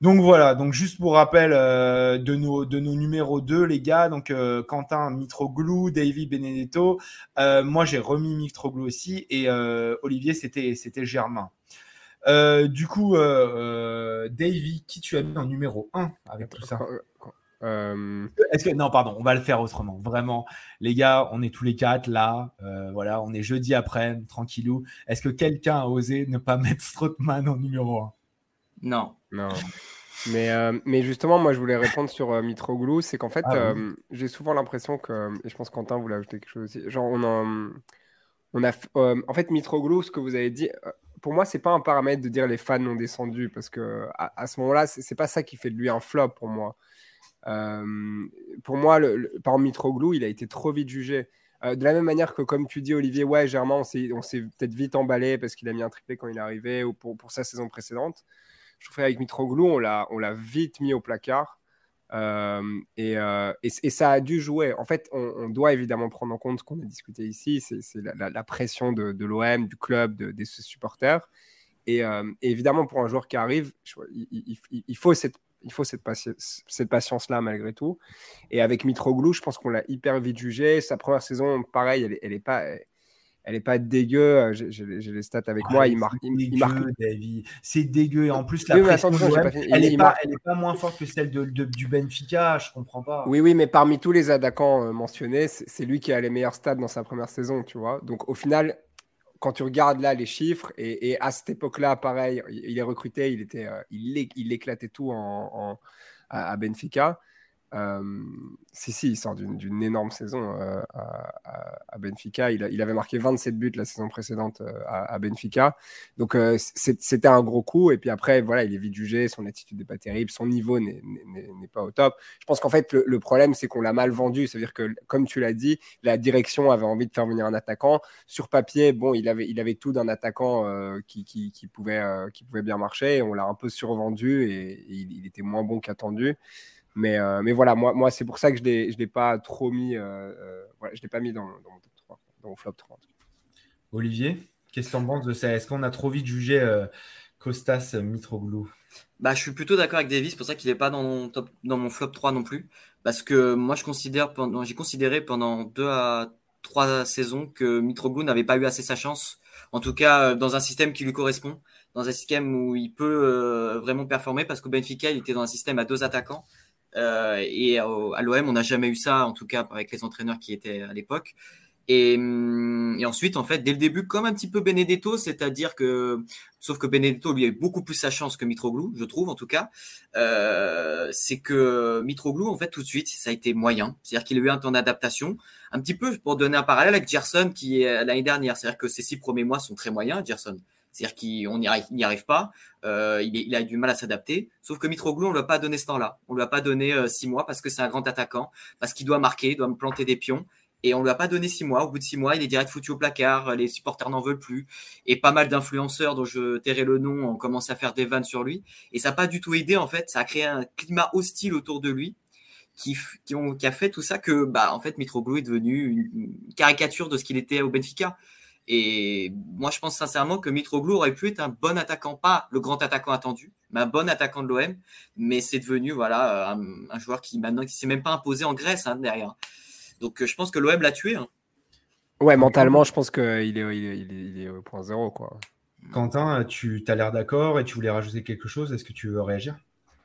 donc voilà. Donc juste pour rappel euh, de, nos, de nos numéros 2, les gars. Donc euh, Quentin Mitroglou, Davy Benedetto. moi, j'ai remis Mitroglou aussi. Et Olivier, c'était Germain. du coup, Davy, qui tu as mis en numéro 1 avec tout ça? Euh, Est-ce que non, pardon, on va le faire autrement. Vraiment, les gars, on est tous les quatre là. Euh, voilà, on est jeudi après, tranquillou. Est-ce que quelqu'un a osé ne pas mettre Strootman en numéro 1 Non. Non. Mais, euh, mais justement, moi, je voulais répondre sur Mitroglou. C'est qu'en fait, ah j'ai souvent l'impression que, et je pense Quentin voulait ajouter quelque chose aussi. Genre, on a, on a en fait, Mitroglou, ce que vous avez dit, pour moi, c'est pas un paramètre de dire les fans ont descendu parce que à, à ce moment-là, c'est pas ça qui fait de lui un flop pour moi. Euh, pour moi, le, par Mitroglou, il a été trop vite jugé. de la même manière que, comme tu dis, Olivier, ouais, Germain, on s'est peut-être vite emballé parce qu'il a mis un triplé quand il est arrivé ou pour, pour sa saison précédente. Je trouve qu'avec Mitroglou, on l'a vite mis au placard. Euh, euh, et, et, ça a dû jouer. En fait, on, doit évidemment prendre en compte ce qu'on a discuté ici, c'est la, pression de, l'OM, du club, de, des supporters. Euh, et, évidemment, pour un joueur qui arrive, il, faut cette, il faut cette, cette patience-là malgré tout. Et avec Mitroglou, je pense qu'on l'a hyper vite jugé. Sa première saison, pareil, elle n'est elle est pas elle est pas dégueu. J'ai les stats avec moi. Il marque. Il, marque. C'est dégueu. Et en plus, la pression, elle n'est pas, pas, moins forte que celle de, du Benfica. Je comprends pas. Oui, oui, mais parmi tous les attaquants euh, mentionnés, c'est lui qui a les meilleurs stats dans sa première saison, tu vois. Donc, au final, quand tu regardes là les chiffres, et, à cette époque-là, pareil, il est recruté, il était, euh, il, éclatait tout en, à Benfica. Euh, si, si, il sort d'une énorme saison euh, à, Benfica. Il, avait marqué 27 buts la saison précédente euh, à, Benfica. Donc, c'était un gros coup. Et puis après, voilà, il est vite jugé. Son attitude n'est pas terrible. Son niveau n'est pas au top. Je pense qu'en fait, le, problème, c'est qu'on l'a mal vendu. C'est-à-dire que, comme tu l'as dit, la direction avait envie de faire venir un attaquant. Sur papier, bon, il avait, tout d'un attaquant qui, pouvait, qui pouvait bien marcher. On l'a un peu survendu et, il, il était moins bon qu'attendu. Mais, euh, mais voilà, moi, moi c'est pour ça que je ne l'ai pas trop mis, euh, euh, voilà, je l'ai pas mis dans, dans, mon top 3, dans mon flop 3. Olivier, qu'est-ce que tu en penses de ça? Est-ce qu'on a trop vite jugé Costas Mitroglou? Bah, je suis plutôt d'accord avec Davis, c'est pour ça qu'il n'est pas dans mon, top, dans mon flop 3 non plus. Parce que moi, je considère, j'ai considéré pendant 2 à 3 saisons que Mitroglou n'avait pas eu assez sa chance. En tout cas, dans un système qui lui correspond, dans un système où il peut vraiment performer, parce que Benfica, il était dans un système à deux attaquants. Euh, et à l'OM, on n'a jamais eu ça, en tout cas avec les entraîneurs qui étaient à l'époque. Et, hum, et, ensuite, en fait, dès le début, comme un petit peu Benedetto, c'est-à-dire que, sauf que Benedetto lui a eu beaucoup plus sa chance que Mitroglou, je trouve en tout cas, euh, c'est que Mitroglou, en fait, tout de suite, ça a été moyen. C'est-à-dire qu'il a eu un temps d'adaptation, un petit peu pour donner un parallèle avec Gerson qui est l'année dernière. C'est-à-dire que ces six premiers mois sont très moyens, Gerson. C'est-à-dire qu'on n'y arrive, pas, euh, il, a du mal à s'adapter. Sauf que Mitroglou, on ne lui a pas donné ce temps-là. On ne lui a pas donné euh, six mois parce que c'est un grand attaquant, parce qu'il doit marquer, il doit me planter des pions. Et on ne lui a pas donné six mois. Au bout de six mois, il est direct foutu au placard. Les supporters n'en veulent plus. Et pas mal d'influenceurs dont je tairai le nom ont commencé à faire des vannes sur lui. Et ça n'a pas du tout aidé, en fait. Ça a créé un climat hostile autour de lui. Qui, qui a fait tout ça que, bah, en fait, Mitroglou est devenu une caricature de ce qu'il était au Benfica. Et moi, je pense sincèrement que Mitroglou aurait pu être un bon attaquant, pas le grand attaquant attendu, mais un bon attaquant de l'OM. Mais c'est devenu voilà un, joueur qui maintenant qui s'est même pas imposé en Grèce hein, derrière. Donc je pense que l'OM l'a tué. Hein. Ouais, mentalement, je pense qu'il est, il est, il est, au point zéro. Quoi. Quentin, tu as l'air d'accord et tu voulais rajouter quelque chose? Est-ce que tu veux réagir?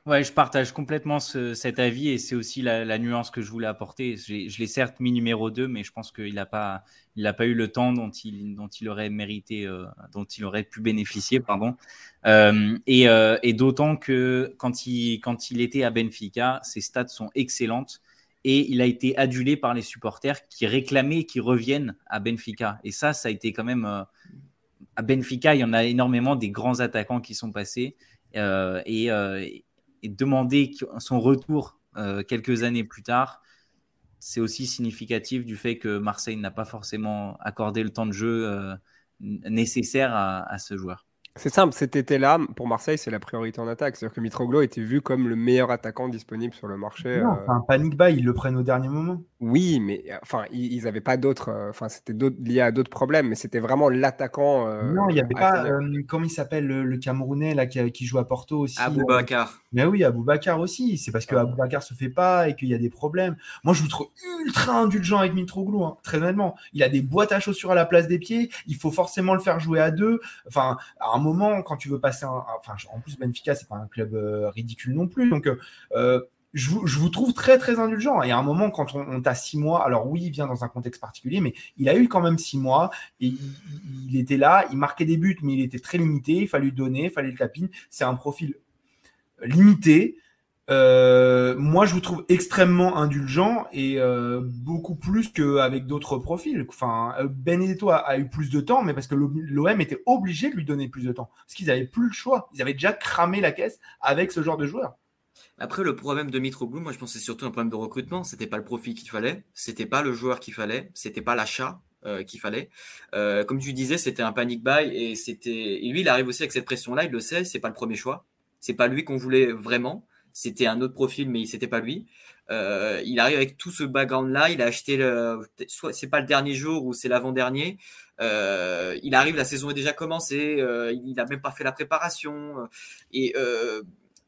Ouais, je partage complètement cet avis et c'est aussi la, nuance que je voulais apporter. Je l'ai certes mis numéro 2, mais je pense qu'il n'a pas, pas eu le temps dont il, dont il aurait mérité, euh, dont il aurait pu bénéficier. Pardon. Euh, et, euh, et d'autant que quand il, quand il était à Benfica, ses stats sont excellentes et il a été adulé par les supporters qui réclamaient qu'il revienne à Benfica. Et ça, ça a été quand même. à Benfica, il y en a énormément des grands attaquants qui sont passés. et et demander son retour euh, quelques années plus tard, c'est aussi significatif du fait que Marseille n'a pas forcément accordé le temps de jeu euh, nécessaire à, ce joueur. C'est simple, cet été-là, pour Marseille, c'est la priorité en attaque. C'est-à-dire que Mitroglou était vu comme le meilleur attaquant disponible sur le marché. Non, euh... un panic buy, ils le prennent au dernier moment. Oui, mais euh, enfin, ils n'avaient pas d'autres. Euh, enfin, c'était lié à d'autres problèmes, mais c'était vraiment l'attaquant. Euh, non, il n'y avait pas. comment il s'appelle le, Camerounais là qui, joue à Porto aussi Aboubacar. Mais oui, Aboubacar aussi. C'est parce que Aboubacar se fait pas et qu'il y a des problèmes. Moi, je vous trouve ultra indulgent avec Mitroglou, hein, très honnêtement. Il a des boîtes à chaussures à la place des pieds. Il faut forcément le faire jouer à deux. Enfin, à un moment, quand tu veux passer un. Enfin, en plus, Benfica, c'est pas un club ridicule non plus. Donc, je vous, trouve très très indulgent. Et à un moment, quand on, on t'a six mois, alors oui, il vient dans un contexte particulier, mais il a eu quand même six mois et il, était là, il marquait des buts, mais il était très limité. Il fallait lui donner, il fallait le capine. C'est un profil limité. Euh, moi, je vous trouve extrêmement indulgent et euh, beaucoup plus qu'avec d'autres profils. Enfin, euh, Benedetto a, a, eu plus de temps, mais parce que l'OM était obligé de lui donner plus de temps. Parce qu'ils n'avaient plus le choix. Ils avaient déjà cramé la caisse avec ce genre de joueur. Après, le problème de Mitroglou, moi, je pense c'est surtout un problème de recrutement. C'était pas le profit qu'il fallait, c'était pas le joueur qu'il fallait, c'était pas l'achat euh, qu'il fallait. Euh, comme tu disais, c'était un panic buy et c'était. lui, il arrive aussi avec cette pression-là. Il le sait, c'est pas le premier choix. C'est pas lui qu'on voulait vraiment. C'était un autre profil, mais c'était pas lui. Euh, il arrive avec tout ce background-là. Il a acheté le. Soit c'est pas le dernier jour ou c'est l'avant-dernier. il arrive, la saison est déjà commencée. il n'a même pas fait la préparation. Et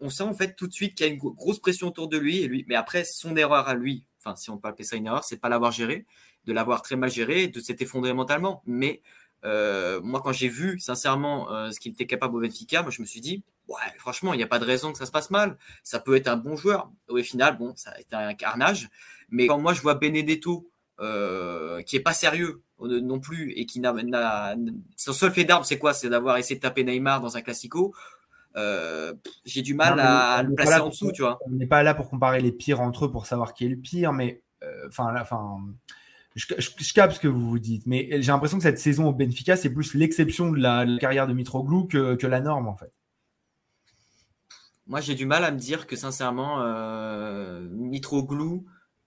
on sent en fait tout de suite qu'il y a une grosse pression autour de lui. Et lui mais après, son erreur à lui, enfin, si on peut appeler ça une erreur, c'est pas l'avoir géré de l'avoir très mal géré, de s'être effondré mentalement. Mais euh, moi, quand j'ai vu sincèrement euh, ce qu'il était capable au Benfica, moi, je me suis dit, ouais, franchement, il n'y a pas de raison que ça se passe mal. Ça peut être un bon joueur. Au final, bon, ça a été un carnage. Mais quand moi, je vois Benedetto, euh, qui est pas sérieux non plus et qui n'a, son seul fait d'arme, c'est quoi? C'est d'avoir essayé de taper Neymar dans un classico. j'ai du mal à, le placer en dessous, tu vois. On n'est pas là pour comparer les pires entre eux pour savoir qui est le pire, mais enfin, enfin je, je, capte ce que vous vous dites, mais j'ai l'impression que cette saison au Benfica, c'est plus l'exception de la, carrière de Mitroglou que, que, la norme, en fait. Moi, j'ai du mal à me dire que, sincèrement, euh, Mitroglou,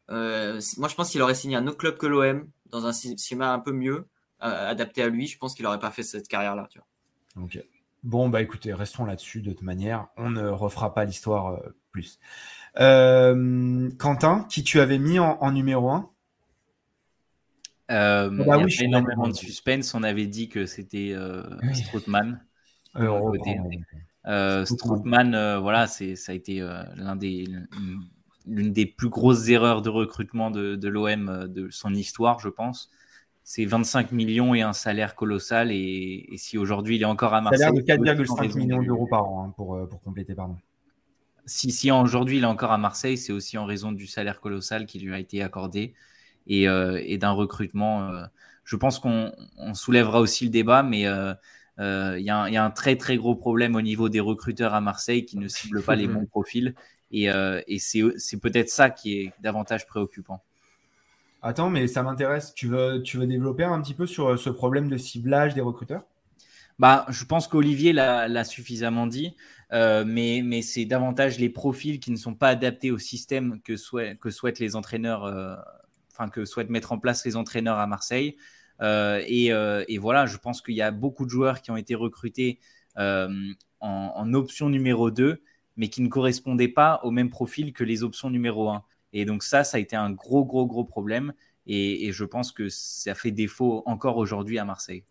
euh, moi, je pense qu'il aurait signé un autre club que l'OM, dans un schéma un peu mieux, euh, adapté à lui. Je pense qu'il n'aurait pas fait cette carrière-là. Ok. Bon, bah écoutez, restons là-dessus de toute manière. On ne refera pas l'histoire euh, plus. Euh, Quentin, qui tu avais mis en, en numéro 1 euh, ah bah il y a énormément de suspense. On avait dit que c'était euh, Strootman. Euh, euh Strootman, voilà, c'est ça a été l'un des l'une des plus grosses erreurs de recrutement de, de l'OM de son histoire, je pense. C'est 25 millions et un salaire colossal. Et, si aujourd'hui il est encore à Marseille. Salaire de 4,5 millions d'euros par an, hein, pour, pour compléter, pardon. Si, si aujourd'hui il est encore à Marseille, c'est aussi en raison du salaire colossal qui lui a été accordé. Euh, et, d'un recrutement. Euh, je pense qu'on soulèvera aussi le débat, mais euh, il y, a un très très gros problème au niveau des recruteurs à Marseille qui ne ciblent pas les bons profils. Et, c'est peut-être ça qui est davantage préoccupant. Attends, mais ça m'intéresse. Tu veux, tu veux développer un petit peu sur ce problème de ciblage des recruteurs? Bah, je pense qu'Olivier l'a suffisamment dit, mais, mais c'est davantage les profils qui ne sont pas adaptés au système que, que souhaitent les entraîneurs que souhaitent mettre en place les entraîneurs à Marseille. Euh, euh, et, voilà, je pense qu'il y a beaucoup de joueurs qui ont été recrutés euh, en, option numéro 2, mais qui ne correspondaient pas au même profil que les options numéro 1. Et donc ça, ça a été un gros, gros, gros problème. Et, je pense que ça fait défaut encore aujourd'hui à Marseille.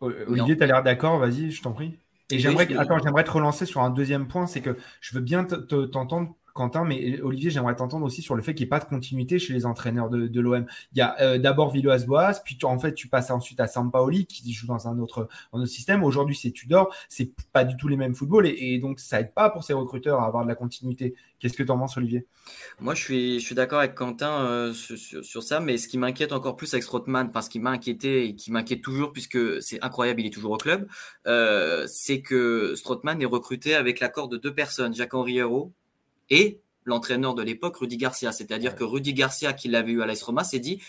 Olivier, tu as l'air d'accord, vas-y, je t'en prie. Et j'aimerais, attends, j'aimerais te relancer sur un deuxième point, c'est que je veux bien t'entendre Quentin, mais Olivier, j'aimerais t'entendre aussi sur le fait qu'il n'y ait pas de continuité chez les entraîneurs de, l'OM. Il y a euh, d'abord Villas-Boas, puis en fait, tu passes ensuite à Sampaoli qui joue dans un autre, système. Aujourd'hui, c'est Tudor, c'est pas du tout les mêmes footballs et, donc ça aide pas pour ces recruteurs à avoir de la continuité. Qu'est-ce que tu en penses, Olivier? Moi, je suis, je suis d'accord avec Quentin euh, sur, ça, mais ce qui m'inquiète encore plus avec Strootman, parce qu'il m'a inquiété et qui m'inquiète toujours, puisque c'est incroyable, il est toujours au club, euh, c'est que Strootman est recruté avec l'accord de deux personnes, Jacques-Henri Hérault et l'entraîneur de l'époque, Rudy Garcia. C'est-à-dire que Rudy Garcia, qui l'avait eu à l'AS Roma, s'est dit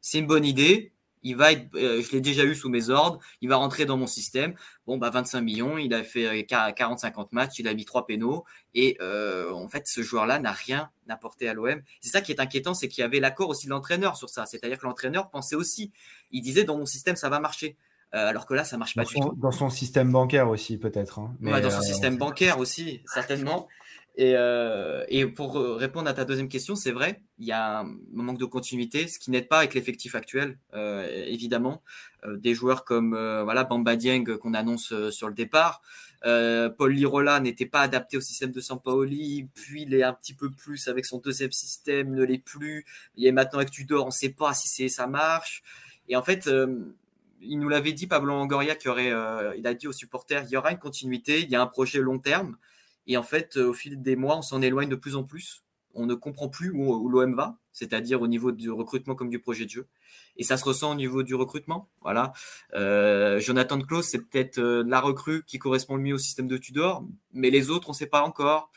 c'est une bonne idée. Il va être, euh, je l'ai déjà eu sous mes ordres. Il va rentrer dans mon système. Bon, bah 25 millions. Il a fait 40-50 euh, matchs. Il a mis trois pénaux. Et euh, en fait, ce joueur-là n'a rien apporté à l'OM. C'est ça qui est inquiétant, c'est qu'il y avait l'accord aussi de l'entraîneur sur ça. C'est-à-dire que l'entraîneur pensait aussi. Il disait dans mon système, ça va marcher. alors que là, ça marche pas du tout. Dans son système bancaire aussi, peut-être. Hein. dans son système bancaire aussi, certainement. Et, euh, et, pour répondre à ta deuxième question, c'est vrai, il y a un manque de continuité, ce qui n'aide pas avec l'effectif actuel, euh, évidemment. Euh, des joueurs comme voilà Bamba Dieng qu'on annonce sur le départ. Paul Lirola n'était pas adapté au système de Sampaoli, puis il est un petit peu plus avec son deuxième système, ne l'est plus. Il est maintenant avec Tudor, on ne sait pas si ça marche. Et en fait, il nous l'avait dit, Pablo Angoria, qui aurait, il a dit aux supporters, il y aura une continuité, il y a un projet long terme. Et en fait, euh, au fil des mois, on s'en éloigne de plus en plus. On ne comprend plus où, l'OM va, c'est-à-dire au niveau du recrutement comme du projet de jeu. Et ça se ressent au niveau du recrutement. Voilà. Euh, Jonathan Klaus, c'est peut-être euh, la recrue qui correspond le mieux au système de Tudor, mais les autres, on ne sait pas encore.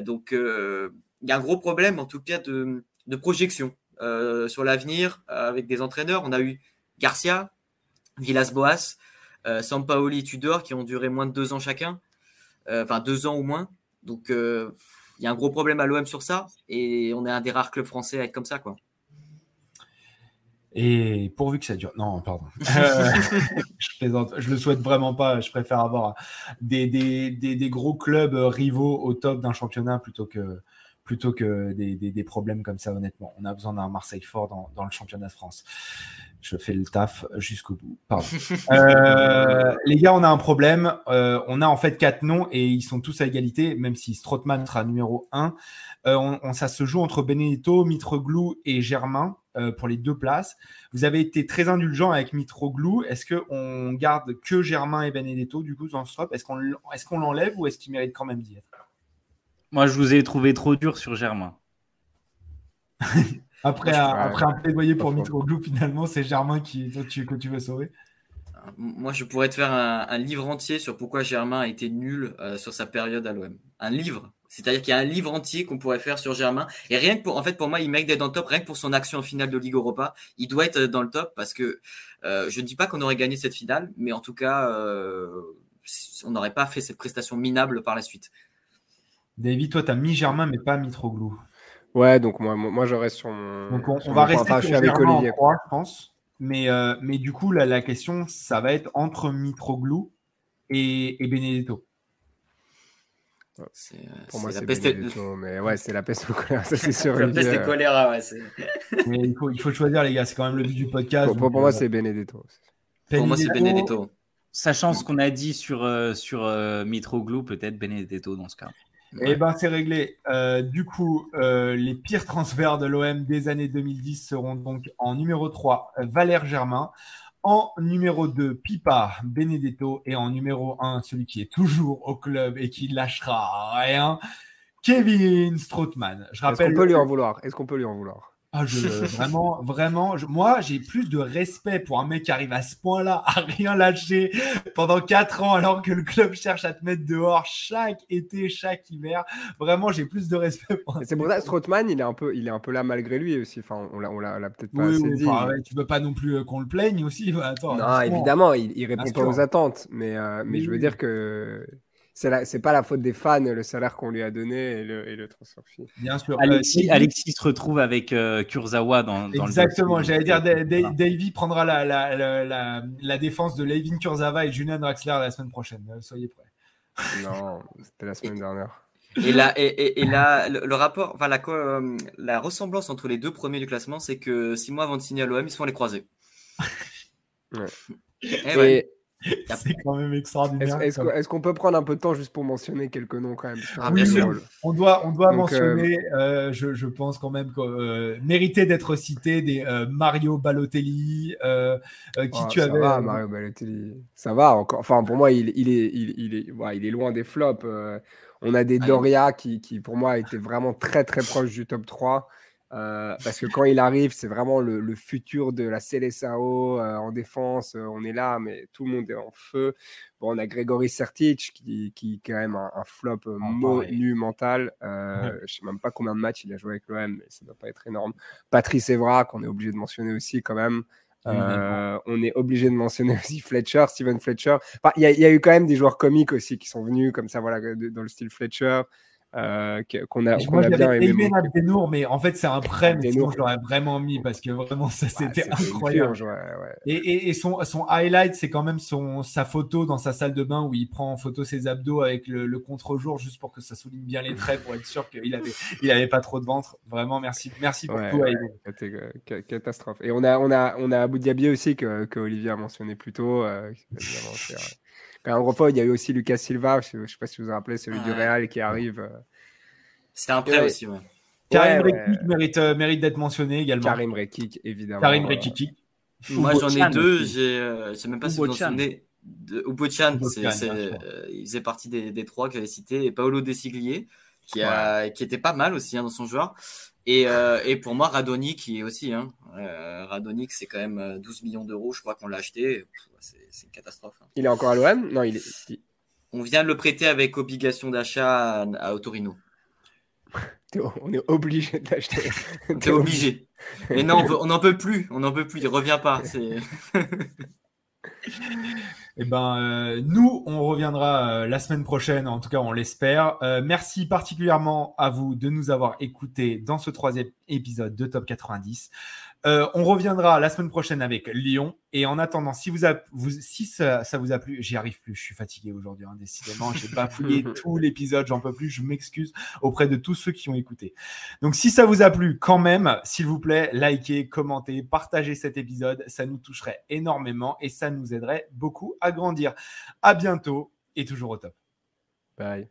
donc, il y a un gros problème, en tout cas, de, projection sur l'avenir avec des entraîneurs. On a eu Garcia, Villas-Boas, Sampaoli, Tudor, qui ont duré moins de deux ans chacun. Euh, enfin deux ans au moins. Donc, il y a un gros problème à l'OM sur ça. Et on est un des rares clubs français à être comme ça. quoi. Et pourvu que ça dure. Non, pardon. Euh. Je le souhaite vraiment pas. Je préfère avoir des, des, des, gros clubs rivaux au top d'un championnat plutôt que, plutôt que des, des, problèmes comme ça, honnêtement. On a besoin d'un Marseille fort dans, dans, le championnat de France. Je fais le taf jusqu'au bout. Pardon. Euh, les gars, on a un problème. Euh, on a en fait quatre noms et ils sont tous à égalité, même si Strootman sera numéro 1. on, ça se joue entre Benedetto, Mitroglou et Germain. Euh, pour les deux places. Vous avez été très indulgent avec Mitroglou. Est-ce qu'on garde que Germain et Benedetto du coup dans ce swap Est-ce qu'on est qu'on l'enlève ou est-ce qu'il mérite quand même d'y être? Moi, je vous ai trouvé trop dur sur Germain. après, un, après un plaidoyer pour Mitroglou, finalement, c'est Germain qui, tu, que tu veux sauver moi, je pourrais te faire un, livre entier sur pourquoi Germain a été nul euh, sur sa période à l'OM. Un livre c'est-à-dire qu'il y a un livre entier qu'on pourrait faire sur Germain. Et rien que pour, en fait, pour moi, il mérite d'être dans le top, rien que pour son action en finale de Ligue Europa. Il doit être dans le top parce que euh, je ne dis pas qu'on aurait gagné cette finale, mais en tout cas, euh, on n'aurait pas fait cette prestation minable par la suite. David, toi, tu as mis Germain, mais pas Mitroglou. Ouais, donc moi, moi, je reste sur mon. Donc on, va rester sur avec Germain Olivier. En je pense. Mais, euh, mais du coup, la, la question, ça va être entre Mitroglou et, et Benedetto. Euh, Pour moi, c'est la peste. Mais ouais, c'est la peste au choléra, ça c'est sûr. la peste et choléra, ouais. mais il faut, il faut choisir, les gars, c'est quand même le but du podcast. Pour, moi, euh, c'est Benedetto. Pour moi, c'est Benedetto. Sachant ce qu'on a dit sur, euh, sur Mitroglou, peut-être Benedetto dans ce cas. Eh ben, c'est réglé. du coup, les pires transferts de l'OM des années 2010 seront donc en numéro 3, Valère Germain. En numéro 2, Pipa Benedetto. Et en numéro 1, celui qui est toujours au club et qui lâchera rien, Kevin Strootman. Je rappelle. Est-ce qu'on peut lui en vouloir? Est-ce qu'on peut lui en vouloir? Ah, vraiment, vraiment, moi, j'ai plus de respect pour un mec qui arrive à ce point-là à rien lâcher pendant 4 ans alors que le club cherche à te mettre dehors chaque été, chaque hiver. Vraiment, j'ai plus de respect pour C'est pour ça, Strootman, il est un peu, il est un peu là malgré lui aussi. Enfin, on l'a, on l'a, peut-être pas assez dit. tu veux pas non plus euh, qu'on le plaigne aussi? Attends, non, évidemment, il, il répond pas aux attentes, mais, euh, mais je veux dire que c'est pas la faute des fans, le salaire qu'on lui a donné et le, et le transfert Bien sûr. Alexis, euh, se retrouve avec euh, Kurzawa dans, dans Exactement, j'allais dire, Davy prendra la, la, la, la, défense de Levin Kurzawa et Julian Draxler la semaine prochaine. Euh, soyez prêts. Non, c'était la semaine dernière. Et là, et, et, là le, rapport, enfin, la, la ressemblance entre les deux premiers du classement, c'est que six mois avant de signer à l'OM, ils sont les croiser. Ouais. Et, ouais. C'est quand même extraordinaire. Est-ce qu'on peut prendre un peu de temps juste pour mentionner quelques noms quand même ah, bien sûr. On doit, on doit mentionner, euh, euh, je, je, pense quand même que euh, mériter d'être cité des Mario Balotelli, qui tu ça avais. Va, Mario Balotelli, ça va encore. Enfin, pour moi, il, il est, il, il, est, ouais, il est loin des flops. on a des Doria qui, qui, pour moi, étaient vraiment très très proches du top 3. Euh, parce que quand il arrive, c'est vraiment le, futur de la Célessao euh, en défense. Euh, on est là, mais tout le monde est en feu. Bon, on a Grégory Sertic qui, qui est quand même un, flop monumental. Je ne sais même pas combien de matchs il a joué avec l'OM, mais ça ne doit pas être énorme. Patrice Evra, qu'on est obligé de mentionner aussi quand même. on est obligé de mentionner aussi Fletcher, Steven Fletcher. Il y, y, a eu quand même des joueurs comiques aussi qui sont venus comme ça, voilà, dans le style Fletcher. Euh, qu'on a, qu a bien aimé. Abdenour, mais en fait, c'est un prêt, mais sinon, je l'aurais vraiment mis parce que vraiment, ça c'était incroyable. ouais, ouais. Et, et, son, son highlight, c'est quand même son, sa photo dans sa salle de bain où il prend en photo ses abdos avec le, le contre-jour juste pour que ça souligne bien les traits pour être sûr qu'il avait, il avait pas trop de ventre. Vraiment, merci, merci pour tout. Euh, catastrophe. Et on a, on a, on a Abu Dhabi aussi que, que Olivier a mentionné plus tôt. Euh, un gros fois, il y a eu aussi Lucas Silva, je ne sais pas si vous vous rappelez, celui du Real qui arrive. Euh. C'était un prêt aussi, ouais. Karim Rekik mérite, euh, mérite d'être mentionné également. Karim Rekik, évidemment. Karim Rekik. Moi, j'en ai deux. Je ne sais même pas si vous en souvenez. Ubochan, il faisait partie des, des trois que j'avais cités. Et Paolo Desiglier, qui, a, qui était pas mal aussi hein, dans son joueur. Et, euh, et, pour moi, Radonic, qui est aussi. Hein. Euh, Radonic, c'est quand même 12 millions d'euros, je crois qu'on l'a acheté. C'est une catastrophe. Hein. Il est encore à l'OM Non, il est. On vient de le prêter avec obligation d'achat à, à Autorino. on est obligé de l'acheter. T'es obligé. Mais non, on n'en peut plus. On n'en peut plus. Il revient pas. Eh ben, euh, nous, on reviendra euh, la semaine prochaine, en tout cas, on l'espère. Euh, merci particulièrement à vous de nous avoir écoutés dans ce troisième épisode de Top 90. Euh, on reviendra la semaine prochaine avec Lyon. Et en attendant, si, vous, vous si ça, vous a plu, j'y arrive plus, je suis fatigué aujourd'hui, hein, décidément. J'ai bafouillé tout l'épisode, j'en peux plus, je m'excuse auprès de tous ceux qui ont écouté. Donc, si ça vous a plu, quand même, s'il vous plaît, likez, commentez, partagez cet épisode. Ça nous toucherait énormément et ça nous aiderait beaucoup à grandir. À bientôt et toujours au top. Bye.